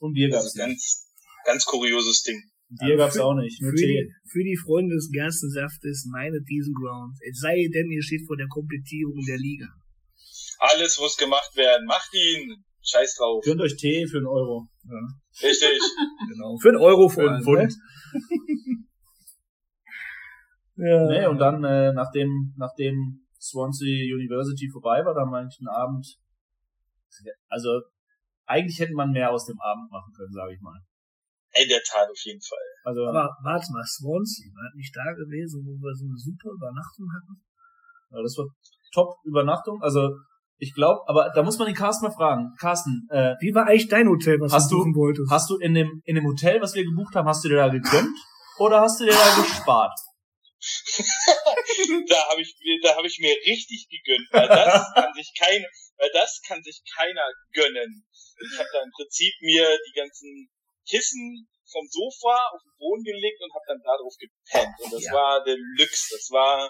Und Bier Das gab's ganz, ganz kurioses Ding. Bier gab's auch nicht, nur Für Tee. die, für die Freunde des Gerstensaftes meinet diesen Ground. Es sei denn, ihr steht vor der Komplettierung der Liga. Alles muss gemacht werden. Macht ihn. Scheiß drauf. Gönnt euch Tee für einen Euro. Richtig. *laughs* Genau. Für einen Euro vor Für allem. einen Ne? Pfund. *laughs* Ja. Nee, und dann, äh, nachdem, nachdem Swansea University vorbei war, dann einen Abend, also, eigentlich hätte man mehr aus dem Abend machen können, sage ich mal. In der Tat auf jeden Fall. Also, Aber warte mal, Swansea war nicht da gewesen, wo wir so eine super Übernachtung hatten? ja, das war Top-Übernachtung, also, ich glaube, aber da muss man den Carsten mal fragen. Carsten, äh, Wie war eigentlich dein Hotel, was Hast du du- buchen wolltest? hast du in dem, in dem Hotel, was wir gebucht haben, hast du dir da gegönnt? Oder hast du dir da gespart? *laughs* da habe ich mir, da habe ich mir richtig gegönnt, weil das *laughs* kann sich kein, weil das kann sich keiner gönnen. Ich habe da im Prinzip mir die ganzen Kissen vom Sofa auf den Boden gelegt und habe dann darauf gepennt. Und das Ja. war Deluxe. Das war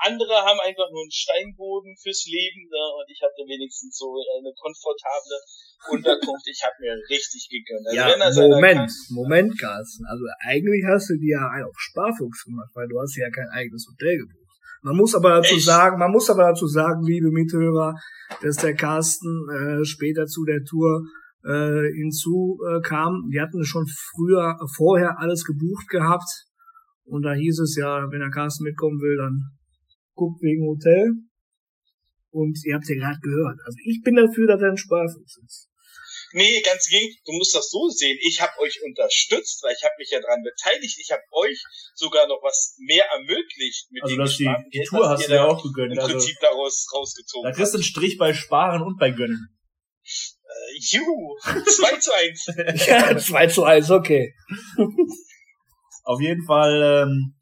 andere haben einfach nur einen Steinboden fürs Leben ne, und ich hatte wenigstens so eine komfortable Unterkunft. Ich habe mir richtig gegönnt. Also ja, Moment, kann- Moment, Carsten. Also eigentlich hast du dir ja auf Sparfuchs gemacht, weil du hast ja kein eigenes Hotel gebucht. Man muss aber dazu Echt? sagen, man muss aber dazu sagen, liebe Mithörer, dass der Carsten äh, später zu der Tour äh, hinzu äh, kam. Die hatten schon früher, vorher alles gebucht gehabt. Und da hieß es ja, wenn der Carsten mitkommen will, dann guckt wegen Hotel. Und ihr habt ja gerade gehört. Also ich bin dafür, dass er ein Sparfuchs ist. Nee, ganz gegen, du musst das so sehen. Ich habe euch unterstützt, weil ich habe mich ja dran beteiligt. Ich habe euch sogar noch was mehr ermöglicht mit Also, dem dass die, die Tour hast du ja auch gegönnt. im Also, Prinzip daraus rausgezogen da kriegst du einen Strich bei Sparen und bei Gönnen. Äh, juhu, 2 zu 1. *laughs* Ja, 2 zu 1, okay. Auf jeden Fall, ähm,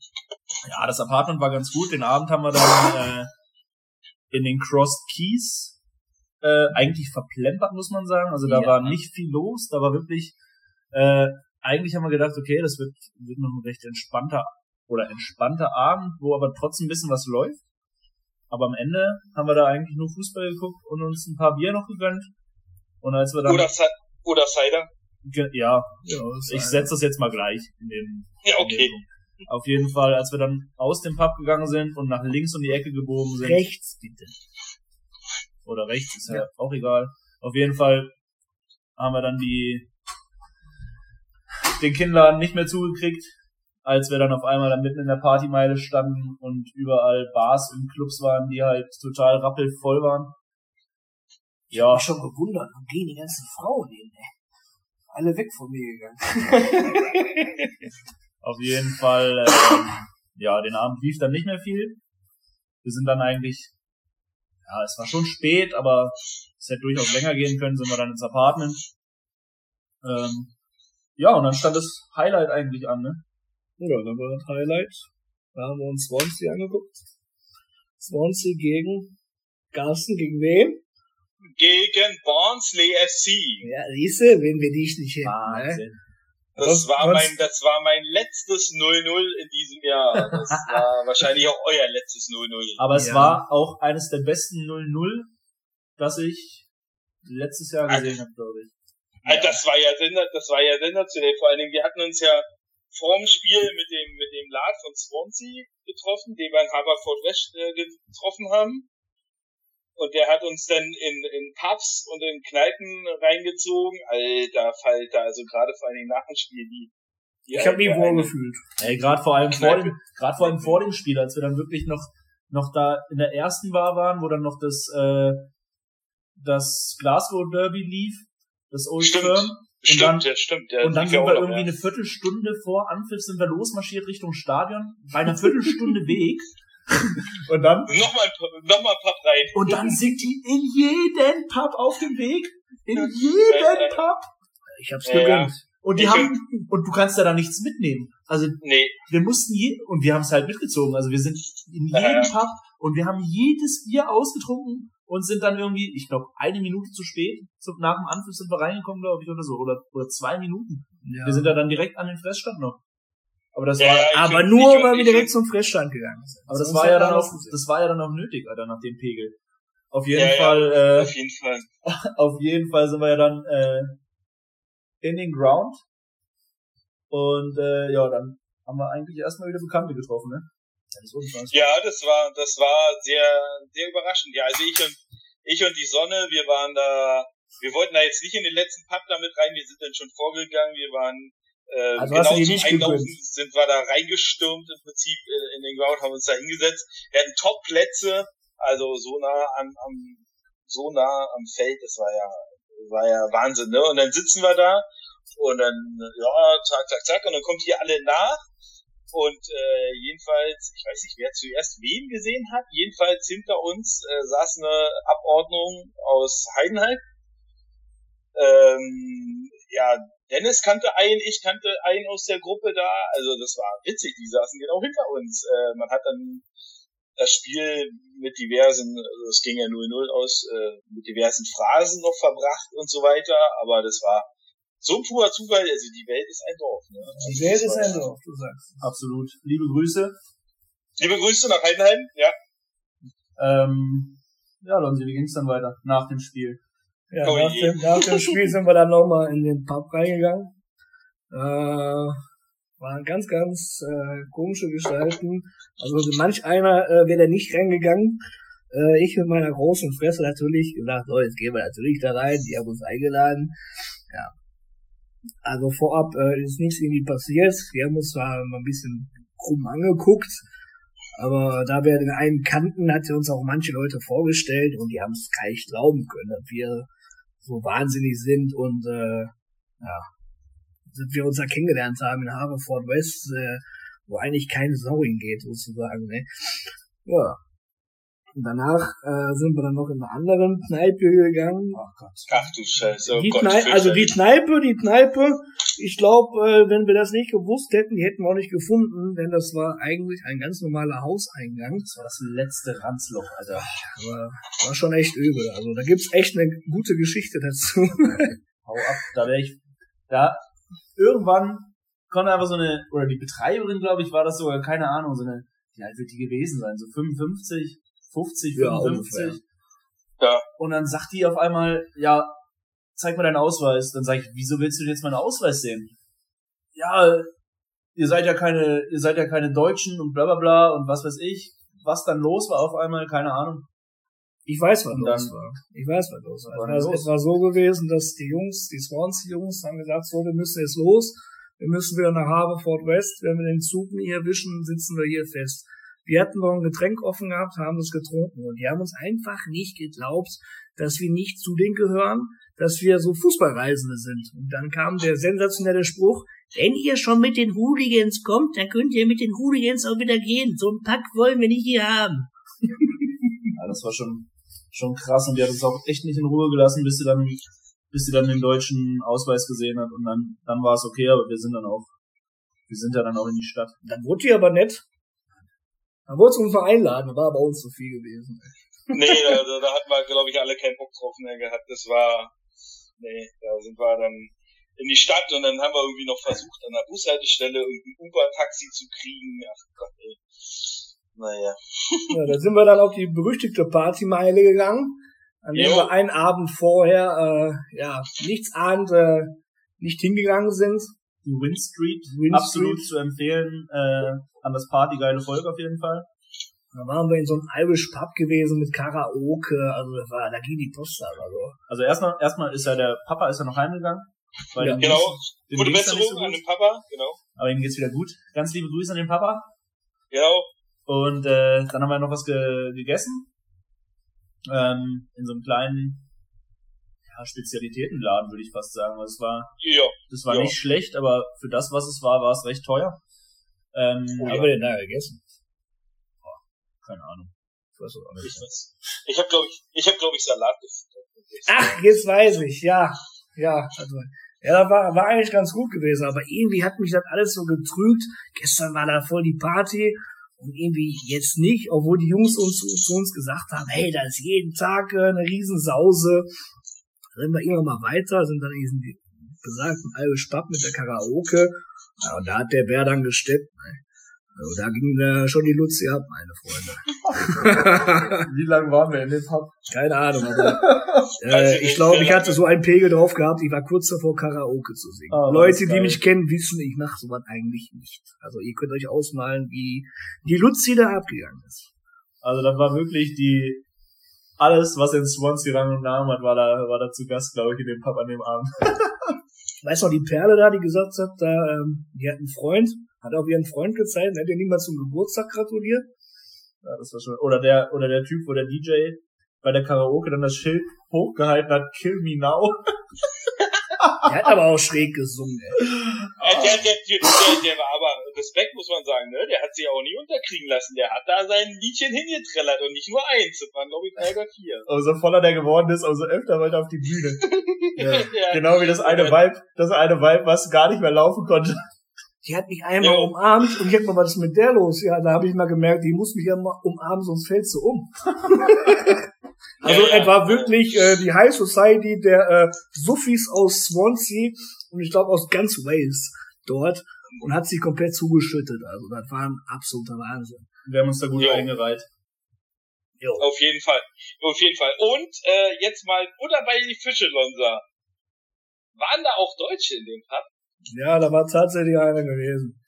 ja, das Apartment war ganz gut. Den Abend haben wir dann äh, in den Crossed Keys äh, eigentlich verplempert, muss man sagen. Also da Ja. war nicht viel los. Da war wirklich, äh, eigentlich haben wir gedacht, okay, das wird, wird noch ein recht entspannter oder entspannter Abend, wo aber trotzdem ein bisschen was läuft. Aber am Ende haben wir da eigentlich nur Fußball geguckt und uns ein paar Bier noch gegönnt. Und als wir dann, Oder, oder Cider. ja, Ja, das ich setze das jetzt mal gleich in dem Ja, okay. auf jeden Fall, als wir dann aus dem Pub gegangen sind und nach links um die Ecke gebogen sind, rechts bitte. oder rechts, ist ja, auch egal. Auf jeden Fall haben wir dann die den Kinnladen nicht mehr zugekriegt, als wir dann auf einmal dann mitten in der Partymeile standen und überall Bars und Clubs waren, die halt total rappelvoll waren. Ich hab Ja, mich schon gewundert, wo gehen die ganzen Frauen hin, ey? Alle weg von mir gegangen. *laughs* auf jeden Fall, ähm, ja, den Abend lief dann nicht mehr viel. Wir sind dann eigentlich, ja, es war schon spät, aber es hätte durchaus länger gehen können, sind wir dann ins Apartment. Ähm, ja, und dann stand das Highlight eigentlich an, ne? Ja, dann war das Highlight. Da haben wir uns Swansea angeguckt. Swansea gegen Garsten, gegen wen? Gegen Barnsley FC. Ja, siehste, wenn wir dich nicht hätten, ne? Wahnsinn. Das Was- war mein, das war mein letztes 0-0 in diesem Jahr. Das *laughs* war wahrscheinlich auch euer letztes 0-0. Aber es Ja. war auch eines der besten 0-0, das ich letztes Jahr gesehen habe, glaube ich. Also das war ja das war ja sensationell. Vor allen Dingen, wir hatten uns ja vorm Spiel mit dem, mit dem Lad von Swansea getroffen, den wir in Haverford West äh, getroffen haben. Und der hat uns dann in, in Pubs und in Kneipen reingezogen. Alter Falter, also gerade vor allen Dingen nach dem Spiel, die, die Ich habe mich wohl gefühlt. Ey, gerade vor allem vor dem, gerade vor allem vor dem Spiel, als wir dann wirklich noch noch da in der ersten Bar waren, wo dann noch das äh, das Glasgow Derby lief, das Old stimmt, Firm. Und stimmt, dann, ja, stimmt. Ja, und dann sind wir irgendwie ja. eine Viertelstunde vor Anpfiff sind wir losmarschiert Richtung Stadion, bei einer Viertelstunde *laughs* Weg. *laughs* Und dann nochmal noch mal ein Pub rein. Und dann singt die in jeden Pub auf dem Weg. In jeden Pub. Ich hab's gegönnt. Und die ich haben, und du kannst ja da nichts mitnehmen. Also, nee. wir mussten je, und wir haben es halt mitgezogen. Also wir sind in jedem Pub und wir haben jedes Bier ausgetrunken und sind dann irgendwie, ich glaube, eine Minute zu spät. So, nach dem Anpfiff sind wir reingekommen, glaube ich, oder so. Oder, oder zwei Minuten. Ja. Wir sind da dann direkt an den Fressstand noch. Aber das ja, war, aber nur, weil wir direkt zum Fressstand gegangen sind. Aber das, das war ja dann auch, das war ja dann auch nötig, Alter, nach dem Pegel. Auf jeden ja, Fall, ja, äh, auf jeden Fall. *laughs* auf jeden Fall sind wir ja dann, äh, in den Ground. Und, äh, ja, dann haben wir eigentlich erstmal wieder Bekannte getroffen, ne? Das ja, das war, das war sehr, sehr überraschend. Ja, also ich und, ich und die Sonne, wir waren da, wir wollten da jetzt nicht in den letzten Pub damit rein, wir sind dann schon vorgegangen, wir waren äh, also genau zum Einlaufen sind wir da reingestürmt im Prinzip äh, in den Ground, haben uns da hingesetzt. Wir hatten Top-Plätze, also so nah am, am so nah am Feld, das war ja war ja Wahnsinn, ne? Und dann sitzen wir da und dann ja, zack, zack, zack und dann kommt hier alle nach und äh, jedenfalls, ich weiß nicht, wer zuerst wen gesehen hat, jedenfalls hinter uns äh, saß eine Abordnung aus Heidenheim. Ähm, ja, Dennis kannte einen, ich kannte einen aus der Gruppe da. Also das war witzig, die saßen genau hinter uns. Äh, man hat dann das Spiel mit diversen, also es ging ja 0-0 aus, äh, mit diversen Phrasen noch verbracht und so weiter, aber das war so ein purer Zufall, also die Welt ist ein Dorf. Ne? Die Welt ist ein Dorf, du sagst. Absolut. Liebe Grüße. Liebe Grüße nach Heidenheim, ja. Ähm, ja, Lonsi, wie ging's dann weiter nach dem Spiel? Ja, nach dem, nach dem Spiel sind wir dann nochmal in den Pub reingegangen. Äh, waren ganz, ganz äh, komische Gestalten. Also manch einer äh, wäre da nicht reingegangen. Äh, ich mit meiner großen Fresse natürlich gesagt, so, jetzt gehen wir natürlich da rein. Die haben uns eingeladen. Ja. Also vorab äh, ist nichts irgendwie passiert. Wir haben uns zwar mal ein bisschen krumm angeguckt, aber da wir den einen kannten, hat er uns auch manche Leute vorgestellt und die haben es gar nicht glauben können, dass wir so wahnsinnig sind und äh, ja, sind wir uns da kennengelernt haben in Haverford West, äh, wo eigentlich keine Sau hingeht, sozusagen. Ne? Ja. Und danach äh, sind wir dann noch in eine andere Kneipe gegangen. Ach Gott. Ach du Scheiße. Oh die Gott, Kneipe, also die Kneipe, die Kneipe, ich glaube, äh, wenn wir das nicht gewusst hätten, die hätten wir auch nicht gefunden, denn das war eigentlich ein ganz normaler Hauseingang. Das war das letzte Ranzloch, Alter. Aber war schon echt übel. Also da gibt's echt eine gute Geschichte dazu. *laughs* Hau ab, da wäre ich, da, irgendwann konnte einfach so eine, oder die Betreiberin, glaube ich, war das sogar, keine Ahnung, so eine, wie alt wird die gewesen sein? So 55, 50, 55. Ja, ja. Und dann sagt die auf einmal, ja, zeig mal deinen Ausweis. Dann sage ich, wieso willst du denn jetzt meinen Ausweis sehen? Ja, ihr seid ja keine, ihr seid ja keine Deutschen und bla bla bla und was weiß ich. Was dann los war auf einmal, keine Ahnung. Ich weiß, was los war. Ich weiß, was los war. Also, es war so gewesen, dass die Jungs, die Swansea-Jungs, haben gesagt, so, wir müssen jetzt los. Wir müssen wieder nach Haverford West. Wenn wir den Zug nie erwischen, sitzen wir hier fest. Wir hatten noch ein Getränk offen gehabt, haben es getrunken und die haben uns einfach nicht geglaubt, dass wir nicht zu denen gehören, dass wir so Fußballreisende sind. Und dann kam der sensationelle Spruch, wenn ihr schon mit den Hooligans kommt, dann könnt ihr mit den Hooligans auch wieder gehen. So ein Pack wollen wir nicht hier haben. *laughs* ja, das war schon, schon krass und die hat uns auch echt nicht in Ruhe gelassen, bis sie dann, bis sie dann den deutschen Ausweis gesehen hat und dann, dann war es okay, aber wir sind dann auch, wir sind ja dann auch in die Stadt. Dann wurde die aber nett. Da wollte uns mal einladen, war aber uns zu viel gewesen. nee, da, da hatten wir, glaube ich, alle keinen Bock drauf mehr gehabt. Das war, nee, da sind wir dann in die Stadt und dann haben wir irgendwie noch versucht, an der Bushaltestelle irgendein Uber-Taxi zu kriegen. Ach Gott, ey. Naja. Ja, da sind wir dann auf die berüchtigte Partymeile gegangen, an der wir einen Abend vorher, äh, ja, nichts ahnt, äh, nicht hingegangen sind die Win Street, Win absolut Street. zu empfehlen, äh, an das Party geile Folge auf jeden Fall. Da waren wir in so einem Irish Pub gewesen mit Karaoke, also das war, da ging die Post ab, also. Also erstmal, erstmal ist ja der Papa ist ja noch heimgegangen. Weil Ja. Genau. dem Gute Besserung so an gut. den Papa, genau. Aber ihm geht's wieder gut. Ganz liebe Grüße an den Papa. Genau. Und äh, dann haben wir noch was ge gegessen. Ähm, in so einem kleinen ja, Spezialitätenladen, würde ich fast sagen. Also Es war, Ja. das war Ja. nicht schlecht, aber für das, was es war, war es recht teuer. Ähm, Wo aber, haben wir denn da gegessen? keine Ahnung. Ich weiß auch Ich nicht. weiß. Ich habe glaube ich, ich habe glaube ich Salat gefuttert. Ach, jetzt weiß ich, ja. Ja, also, ja, das war, war eigentlich ganz gut gewesen, aber irgendwie hat mich das alles so getrügt. Gestern war da voll die Party und irgendwie jetzt nicht, obwohl die Jungs uns zu, uns gesagt haben, hey, da ist jeden Tag äh, eine Riesensause. Dann sind wir irgendwann mal weiter, sind dann in diesem besagten Irish Pub mit der Karaoke. Ja, und da hat der Bär dann gesteppt. ne. Also da ging äh, schon die Luzi ab, meine Freunde. *laughs* Wie lange waren wir in dem Pub? Keine Ahnung, aber *laughs* Also äh, ich nicht glaube, ich hatte so einen Pegel drauf gehabt, ich war kurz davor, Karaoke zu singen. Oh, das Leute, die mich kennen, wissen, ich mache sowas eigentlich nicht. Also ihr könnt euch ausmalen, wie die Luzi da abgegangen ist. Also da war wirklich die alles, was in Swansea Rang und Namen hat, war da, war da zu Gast, glaube ich, in dem Pub an dem Abend. *laughs* Weißt du noch, die Perle da, die gesagt hat, da, ähm, die hat einen Freund, hat auch ihren Freund gezeigt, hat ihr niemand zum Geburtstag gratuliert. Ja, das war schon. Oder der, oder der Typ, wo der DJ bei der Karaoke dann das Schild hochgehalten hat, Kill Me Now. *laughs* Der hat aber auch schräg gesungen, ey. Äh, der, der, der, der, der war aber, Respekt muss man sagen, ne? Der hat sich auch nie unterkriegen lassen. Der hat da sein Liedchen hingetrellert und nicht nur eins. Das waren, glaube ich, drei oder vier. Umso voller der geworden ist, umso öfter wollte er auf die Bühne. *laughs* Ja. Ja. Genau wie das eine Vibe, das eine Vibe, was gar nicht mehr laufen konnte. Die hat mich einmal Jo. umarmt und ich hab mal, was ist mit der los? Ja, da habe ich mal gemerkt, die muss mich ja mal umarmen, sonst fällt sie um. *laughs* also Ja, ja. etwa wirklich äh, die High Society der äh, Suffis aus Swansea und ich glaube aus ganz Wales dort und hat sich komplett zugeschüttet. Also das war ein absoluter Wahnsinn. Wir haben uns da gut Jo. eingereiht. Jo. Auf jeden Fall. Auf jeden Fall. Und äh, jetzt mal Butter bei die Fische, Lonsa. Waren da auch Deutsche in dem Pub? Ja, da war tatsächlich einer gewesen.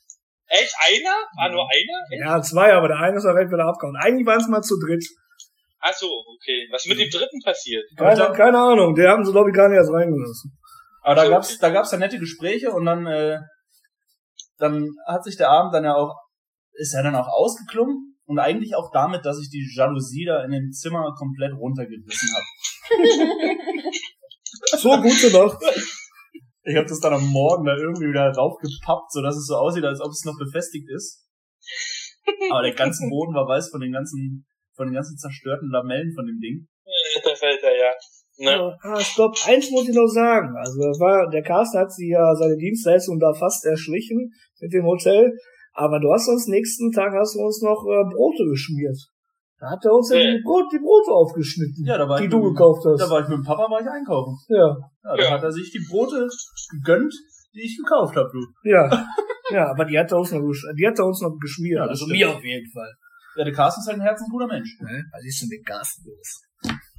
Echt? Einer? War nur einer? Echt? Ja, zwei, aber der eine ist direkt wieder abgehauen. Eigentlich waren es mal zu dritt. Ach so, okay. Was mit dem dritten passiert? Keine, keine Ahnung, die haben sie glaube ich gar nicht erst reingelassen. Aber da gab's, da gab's ja nette Gespräche und dann, äh, dann hat sich der Abend dann ja auch, ist ja dann auch ausgeklungen und eigentlich auch damit, dass ich die Jalousie da in dem Zimmer komplett runtergerissen habe. *laughs* So, gute Nacht. Ich habe das dann am Morgen da irgendwie wieder raufgepappt, so dass es so aussieht, als ob es noch befestigt ist. Aber der ganze Boden war weiß von den ganzen, von den ganzen zerstörten Lamellen von dem Ding. Da fällt er, ja. Ne? Ah, stopp, eins muss ich noch sagen. Also das war, der Carsten hat sich ja seine Dienstleistung da fast erschlichen mit dem Hotel. Aber du hast uns nächsten Tag hast du uns noch äh, Brote geschmiert. Da hat er uns ja die, Brot, die Brote aufgeschnitten, Ja, da war die ich du mit, gekauft hast. Da war ich mit dem Papa, war ich einkaufen. ja, Ja, da Ja. hat er sich die Brote gegönnt, die ich gekauft habe, du. ja, ja, aber die hat er uns noch, die hat er uns noch geschmiert. Ja, das also stimmt. mir auf jeden Fall. Ja, der Carsten ist halt ein herzensguter Mensch. Ne? Was ist denn mit Carsten los?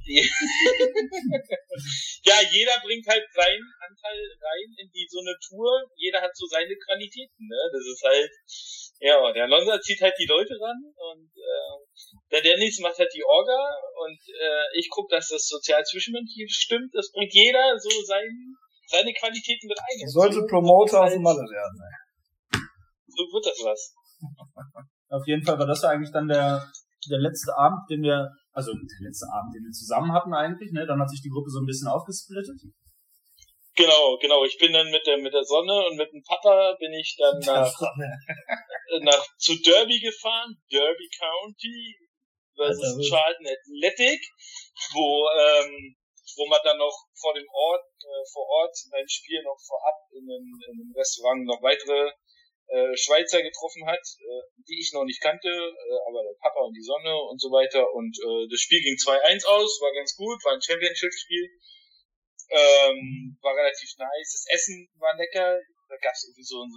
*laughs* Ja, jeder bringt halt seinen Anteil rein in die so eine Tour. Jeder hat so seine Qualitäten, ne? Das ist halt, ja, der Lonza zieht halt die Leute ran und äh, der Dennis macht halt die Orga und äh, ich guck, dass das sozial zwischenmenschlich stimmt. Das bringt jeder so sein, seine Qualitäten mit ein. Sollte So Promoter auf wird dem Malle werden. Ne? halt- So wird das was. Auf jeden Fall war das ja eigentlich dann der, der letzte Abend, den wir, also der letzte Abend, den wir zusammen hatten eigentlich, ne? Dann hat sich die Gruppe so ein bisschen aufgesplittet. Genau, genau. Ich bin dann mit der mit der Sonne und mit dem Papa bin ich dann *laughs* nach nach zu Derby gefahren, Derby County versus Alter, Charlton Athletic, wo ähm, wo man dann noch vor dem Ort äh, vor Ort beim Spiel noch vorab in einem, in einem Restaurant noch weitere äh, Schweizer getroffen hat, äh, die ich noch nicht kannte, äh, aber der Papa und die Sonne und so weiter und äh, das Spiel ging 2-1 aus, war ganz gut, war ein Championship-Spiel. Ähm, war relativ nice. Das Essen war lecker. Da gab es irgendwie so ein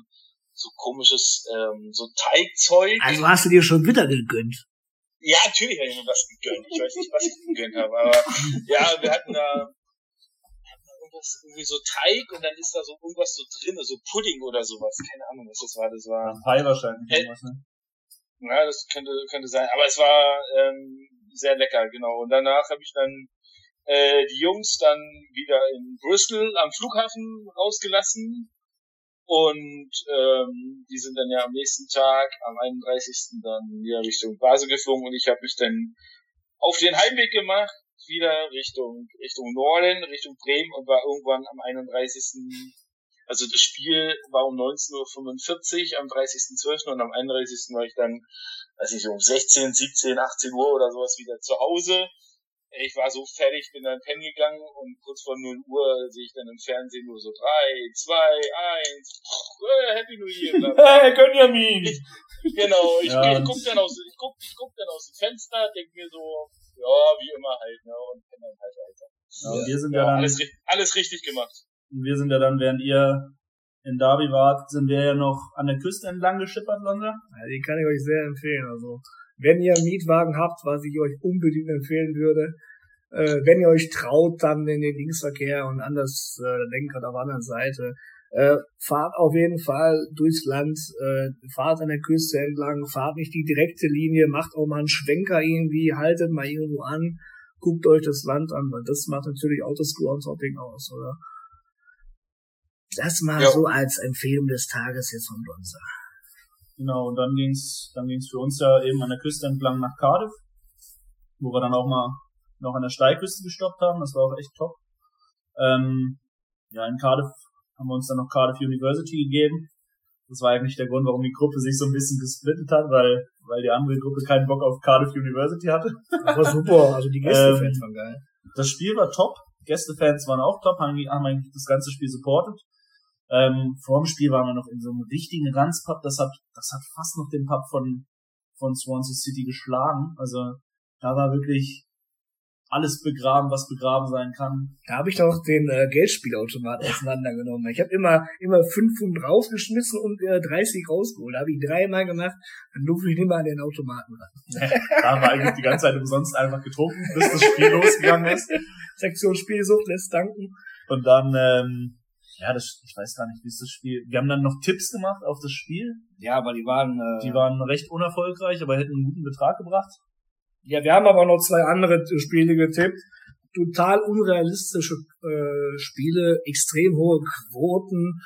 so komisches ähm, so Teigzeug. Also hast du dir schon wieder gegönnt. Ja, natürlich habe ich mir was gegönnt. Ich weiß nicht, was ich gegönnt habe, aber ja, wir hatten da, wir hatten da irgendwas, irgendwie so Teig und dann ist da so irgendwas so drin, so Pudding oder sowas. Keine Ahnung, was das war. Das war Pie wahrscheinlich. Äh, irgendwas, ne? Ja, das könnte, könnte sein. Aber es war ähm, sehr lecker, genau. Und danach habe ich dann äh, die Jungs dann wieder in Bristol am Flughafen rausgelassen. Und ähm, die sind dann ja am nächsten Tag, am 31. dann wieder Richtung Basel geflogen und ich habe mich dann auf den Heimweg gemacht, wieder Richtung Richtung Norden, Richtung Bremen und war irgendwann am 31. Also das Spiel war um 19.45 Uhr am 30.12. und am 31. war ich dann, weiß ich, um 16, 17, 18 Uhr oder sowas wieder zu Hause. Ich war so fertig, bin dann pennen gegangen und kurz vor 0 Uhr sehe ich dann im Fernsehen nur so 3, 2, 1, äh, Happy New Year. *laughs* Hey, Gönjamin! genau, ich, ja, ich guck dann aus, ich guck, ich guck dann aus dem Fenster, denk mir so, ja, wie immer halt, ne, und dann halt weiter. Ja, ja, wir sind ja, ja dann, alles, alles richtig gemacht. Wir sind ja dann, während ihr in Derby wart, sind wir ja noch an der Küste entlang geschippert, Lonza. Ja, die kann ich euch sehr empfehlen. Also, wenn ihr einen Mietwagen habt, was ich euch unbedingt empfehlen würde, äh, wenn ihr euch traut, dann in den Linksverkehr und anders äh, Lenkrad auf der anderen Seite, äh, fahrt auf jeden Fall durchs Land, äh, fahrt an der Küste entlang, fahrt nicht die direkte Linie, macht auch mal einen Schwenker irgendwie, haltet mal irgendwo an, guckt euch das Land an, weil das macht natürlich auch das Groundhopping aus, oder? Das mal ja. so als Empfehlung des Tages jetzt von Lonza. Genau, und dann ging's, dann ging's für uns ja eben an der Küste entlang nach Cardiff, wo wir dann auch mal noch an der Steilküste gestoppt haben. Das war auch echt top. Ähm, ja, in Cardiff haben wir uns dann noch Cardiff University gegeben. Das war eigentlich der Grund, warum die Gruppe sich so ein bisschen gesplittet hat, weil, weil die andere Gruppe keinen Bock auf Cardiff University hatte. Das war super, also die Gästefans ähm, waren geil. Das Spiel war top, Gästefans waren auch top, haben, haben eigentlich das ganze Spiel supportet. Ähm, vor dem Spiel waren wir noch in so einem richtigen Ranzpub, das hat, das hat fast noch den Pub von, von Swansea City geschlagen. Also, da war wirklich alles begraben, was begraben sein kann. Da habe ich doch den äh, Geldspielautomat auseinandergenommen. Ich habe immer immer fünf Pfund rausgeschmissen und äh, 30 rausgeholt. Da habe ich dreimal gemacht, dann durfte ich nicht mehr an den Automaten ran. *laughs* da haben wir eigentlich die ganze Zeit umsonst einfach getrunken, bis das Spiel losgegangen ist. *laughs* Sektion Spielsucht lässt danken. Und dann, ähm, ja, das, ich weiß gar nicht, wie ist das Spiel. Wir haben dann noch Tipps gemacht auf das Spiel. Ja, aber die waren, äh, die waren recht unerfolgreich, aber hätten einen guten Betrag gebracht. Ja, wir haben aber noch zwei andere Spiele getippt. Total unrealistische äh, Spiele, extrem hohe Quoten.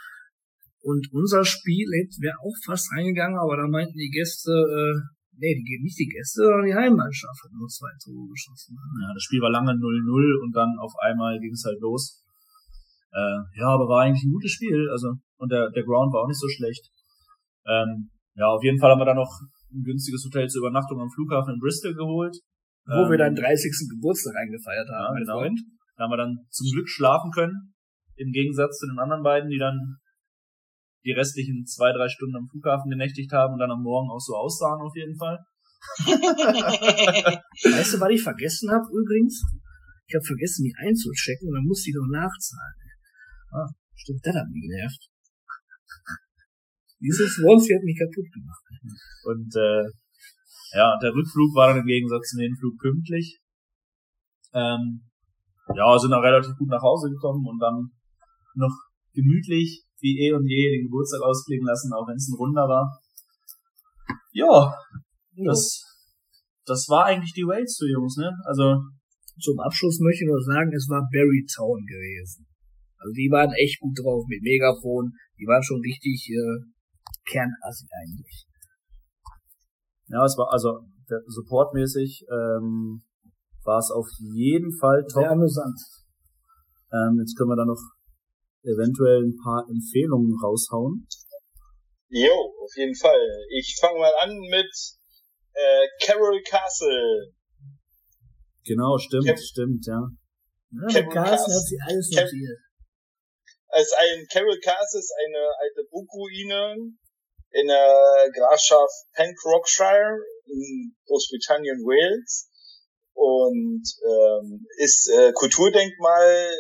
Und unser Spiel wäre auch fast reingegangen, aber da meinten die Gäste, äh, nee, die gehen nicht die Gäste, sondern die Heimmannschaft hat nur zwei Tore geschossen. Ja, das Spiel war lange 0-0 und dann auf einmal ging es halt los. Äh, ja, aber war eigentlich ein gutes Spiel, also und der, der Ground war auch nicht so schlecht. Ähm, ja, auf jeden Fall haben wir dann noch ein günstiges Hotel zur Übernachtung am Flughafen in Bristol geholt. Wo ähm, wir deinen 30. Geburtstag eingefeiert haben, ja, mein genau. Freund. Da haben wir dann zum Glück schlafen können. Im Gegensatz zu den anderen beiden, die dann die restlichen zwei, drei Stunden am Flughafen genächtigt haben und dann am Morgen auch so aussahen auf jeden Fall. *laughs* weißt du, was ich vergessen habe übrigens? Ich habe vergessen, die einzuchecken und dann musste ich noch nachzahlen. Ah, stimmt, das hat mich genervt. Dieses Swansea hat mich kaputt gemacht. Und äh, ja, der Rückflug war dann im Gegensatz zum Hinflug pünktlich. Ähm, ja, sind dann relativ gut nach Hause gekommen und dann noch gemütlich wie eh und je den Geburtstag ausklingen lassen, auch wenn es ein Runder war. Ja, das, das war eigentlich die Wales zu Jungs, ne? Also zum Abschluss möchte ich nur sagen, es war Barry Town gewesen. Also die waren echt gut drauf mit Megafon, die waren schon richtig äh, Kernassi eigentlich. Ja, es war also supportmäßig ähm, war es auf jeden Fall top. Sehr amüsant. Ähm, jetzt können wir da noch eventuell ein paar Empfehlungen raushauen. Jo, auf jeden Fall. Ich fange mal an mit äh, Carol Castle. Genau, stimmt, Cam stimmt, ja. ja Carol Castle hat sie alles notiert. Also ein Carol Castle ist eine alte Burgruine in der Grafschaft Pencrockshire in Großbritannien, Wales. Und ähm, ist äh, Kulturdenkmal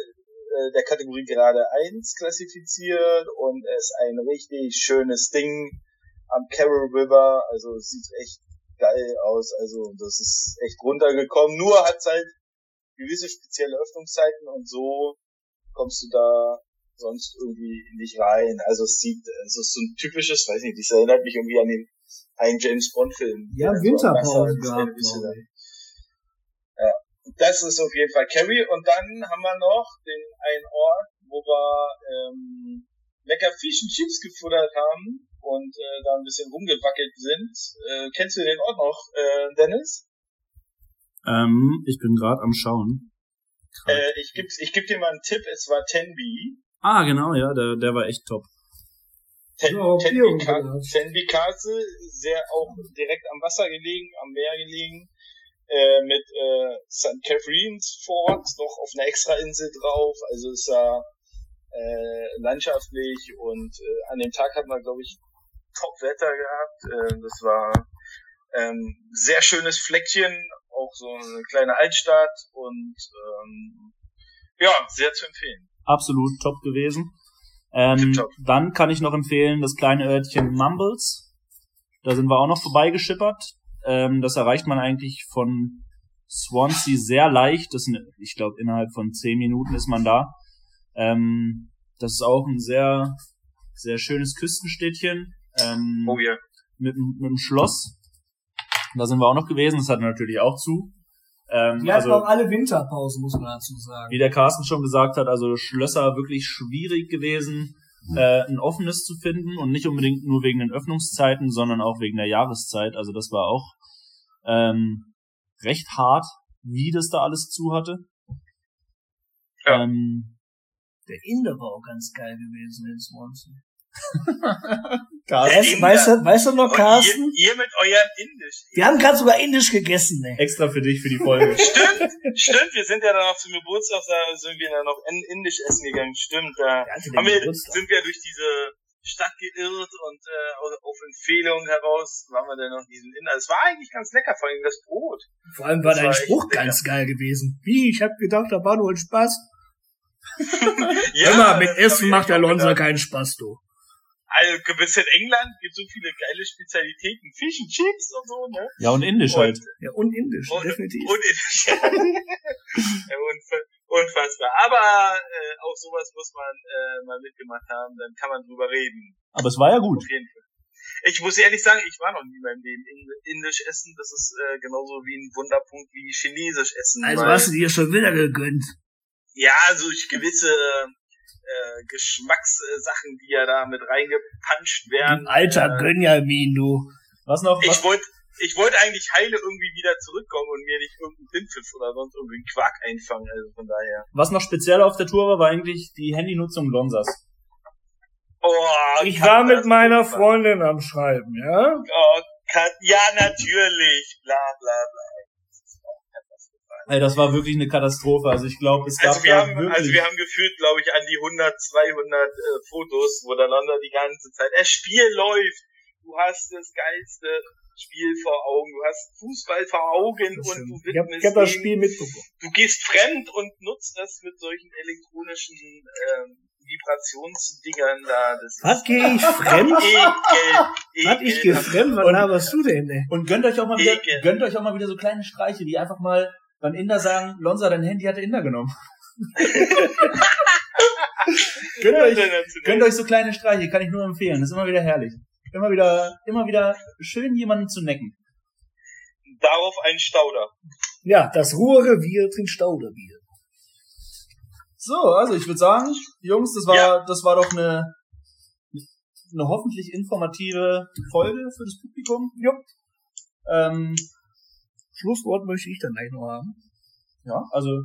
äh, der Kategorie gerade 1 klassifiziert und ist ein richtig schönes Ding am Carroll River, also sieht echt geil aus, also das ist echt runtergekommen, nur hat halt gewisse spezielle Öffnungszeiten und so kommst du da sonst irgendwie nicht rein. Also es sieht, es ist so ein typisches, weiß nicht, das erinnert mich irgendwie an den ein James Bond Film. Ja, Also Winterpause da. Ja, das ist auf jeden Fall Carrie. Und dann haben wir noch den einen Ort, wo wir ähm, lecker Fish und Chips gefuttert haben und äh, da ein bisschen rumgewackelt sind. Äh, kennst du den Ort noch, äh, Dennis? Ähm, ich bin gerade am Schauen. Äh, ich gebe ich geb dir mal einen Tipp, es war Tenby. Ah, genau, ja, der, der war echt top. Ten, Ja, Tenby, Castle, sehr auch direkt am Wasser gelegen, am Meer gelegen, äh, mit äh, St. Catherine's Fort noch auf einer Extrainsel drauf, also ist da äh, landschaftlich und äh, an dem Tag hatten wir, glaube ich, Top-Wetter gehabt. Äh, das war ähm, sehr schönes Fleckchen, auch so eine kleine Altstadt und ähm, ja, sehr zu empfehlen. Absolut top gewesen. Ähm, dann kann ich noch empfehlen das kleine Örtchen Mumbles. Da sind wir auch noch vorbeigeschippert. Ähm, das erreicht man eigentlich von Swansea sehr leicht. Das sind, ich glaube, innerhalb von zehn Minuten ist man da. Ähm, das ist auch ein sehr, sehr schönes Küstenstädtchen. Ähm, Oh ja. mit, mit dem Schloss. Da sind wir auch noch gewesen. Das hat natürlich auch zu. Ähm, hatten also, auch alle Winterpausen, muss man dazu sagen. wie der Carsten schon gesagt hat, also Schlösser wirklich schwierig gewesen, äh, ein offenes zu finden und nicht unbedingt nur wegen den Öffnungszeiten, sondern auch wegen der Jahreszeit. Also das war auch ähm, recht hart, wie das da alles zu hatte. Ja. Ähm, Der Inder war auch ganz geil gewesen in Swansea. *laughs* Carsten, weißt, du, weißt du noch, Und Carsten? ihr, ihr mit eurem Indisch. Wir haben gerade sogar Indisch gegessen, ne? extra für dich für die Folge. *laughs* Stimmt, stimmt, wir sind ja dann noch zum Geburtstag, da sind wir dann noch in- indisch essen gegangen, stimmt, da haben wir, Geburtstag. sind wir durch diese Stadt geirrt und äh, auf Empfehlung heraus waren wir dann noch diesen Inder. Es war eigentlich ganz lecker, vor allem das Brot. Vor allem war Das dein war Spruch lecker. ganz geil gewesen. Wie? Ich hab gedacht, da war nur ein Spaß. *laughs* Ja, Immer mit Essen macht gedacht. keinen Spaß, du. Also, du bist in England, gibt so viele geile Spezialitäten, Fish and Chips und so, ne? Ja, und Indisch halt. Ja, und Indisch, Und, definitiv. und *laughs* ja, unf- unfassbar. Aber äh, auch sowas muss man äh, mal mitgemacht haben, dann kann man drüber reden. Aber es war ja gut. Auf jeden Fall. Ich muss ehrlich sagen, ich war noch nie in meinem Leben in- indisch essen. Das ist äh, genauso wie ein Wunderpunkt wie chinesisch essen. Also hast du dir schon wieder gegönnt. ja, so gewisse äh, Geschmackssachen, die ja da mit reingepanscht werden. Alter äh, Gönjamin, du. Was noch? ich wollte ich wollte eigentlich heile irgendwie wieder zurückkommen und mir nicht irgendeinen Blindpfiff oder sonst irgendwie Quark einfangen. Also von daher. was noch speziell auf der Tour war, war eigentlich die Handynutzung Lonsas. Oh, Ich war mit meiner. Freundin am Schreiben, ja? Oh, Kat ja, natürlich. Bla bla bla. Ey, das war wirklich eine Katastrophe. Also ich glaube, es gab Also wir haben, wirklich... also wir haben gefühlt, glaube ich, an die 100, 200 äh, Fotos, wo der London die ganze Zeit, das Spiel läuft, du hast das geilste Spiel vor Augen, du hast Fußball vor Augen Das und stimmt. du Ich hab, widmest ich hab das Spiel mitbekommen. du gehst fremd und nutzt das mit solchen elektronischen ähm, Vibrationsdingern da. Das Was ist geh ich fremd? *laughs* ekel, Hat ich ekelhaft. gefremd? Was Und- laberst du denn, ey? Und gönnt euch auch mal wieder, Ekel. gönnt euch auch mal wieder so kleine Streiche, die einfach mal beim Inder sagen, Lonza, dein Handy hat der Inder genommen. *laughs* gönnt, euch, gönnt euch so kleine Streiche, kann ich nur empfehlen. Das ist immer wieder herrlich. Immer wieder, immer wieder schön jemanden zu necken. Darauf ein Stauder. Ja, das Ruhrrevier trinkt Stauderbier. So, also ich würde sagen, Jungs, das war, Ja. das war doch eine, eine hoffentlich informative Folge für das Publikum. Jupp. Ähm, Schlusswort möchte ich dann gleich noch haben. ja, also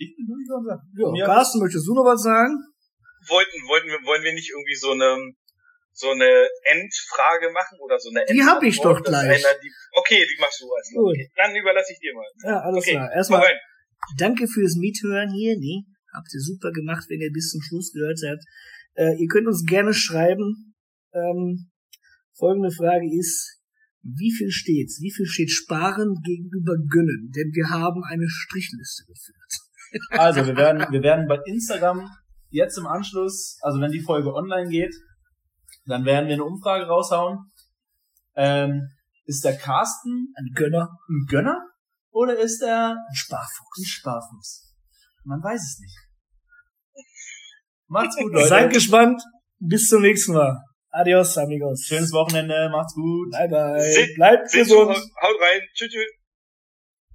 ich bin durch, Lonza. Ja, Mir- Carsten, möchtest du noch was sagen? Wollten, wollten wir, wollen wir nicht irgendwie so eine, so eine Endfrage machen oder so eine Die hab ich doch gleich. Einer die, okay, die machst du als Gut. okay. Dann überlasse ich dir mal. Ja, alles Okay, klar. Mal Erstmal danke fürs Mithören hier. Nee, habt ihr super gemacht, wenn ihr bis zum Schluss gehört habt. Äh, ihr könnt uns gerne schreiben. Ähm, folgende Frage ist, wie viel steht's? Wie viel steht sparen gegenüber gönnen? Denn wir haben eine Strichliste geführt. *laughs* Also, wir werden, wir werden bei Instagram jetzt im Anschluss, also wenn die Folge online geht, dann werden wir eine Umfrage raushauen. Ähm, ist der Carsten Ein Gönner, ein Gönner oder ist er ein Sparfuchs. ein Sparfuchs? Man weiß es nicht. Macht's gut, *laughs* Leute. Seid gespannt. Bis zum nächsten Mal. Adios, amigos. Schönes Wochenende, macht's gut. Bye, bye. Se- Bleibt gesund. haut rein. Tschüss, tschüss.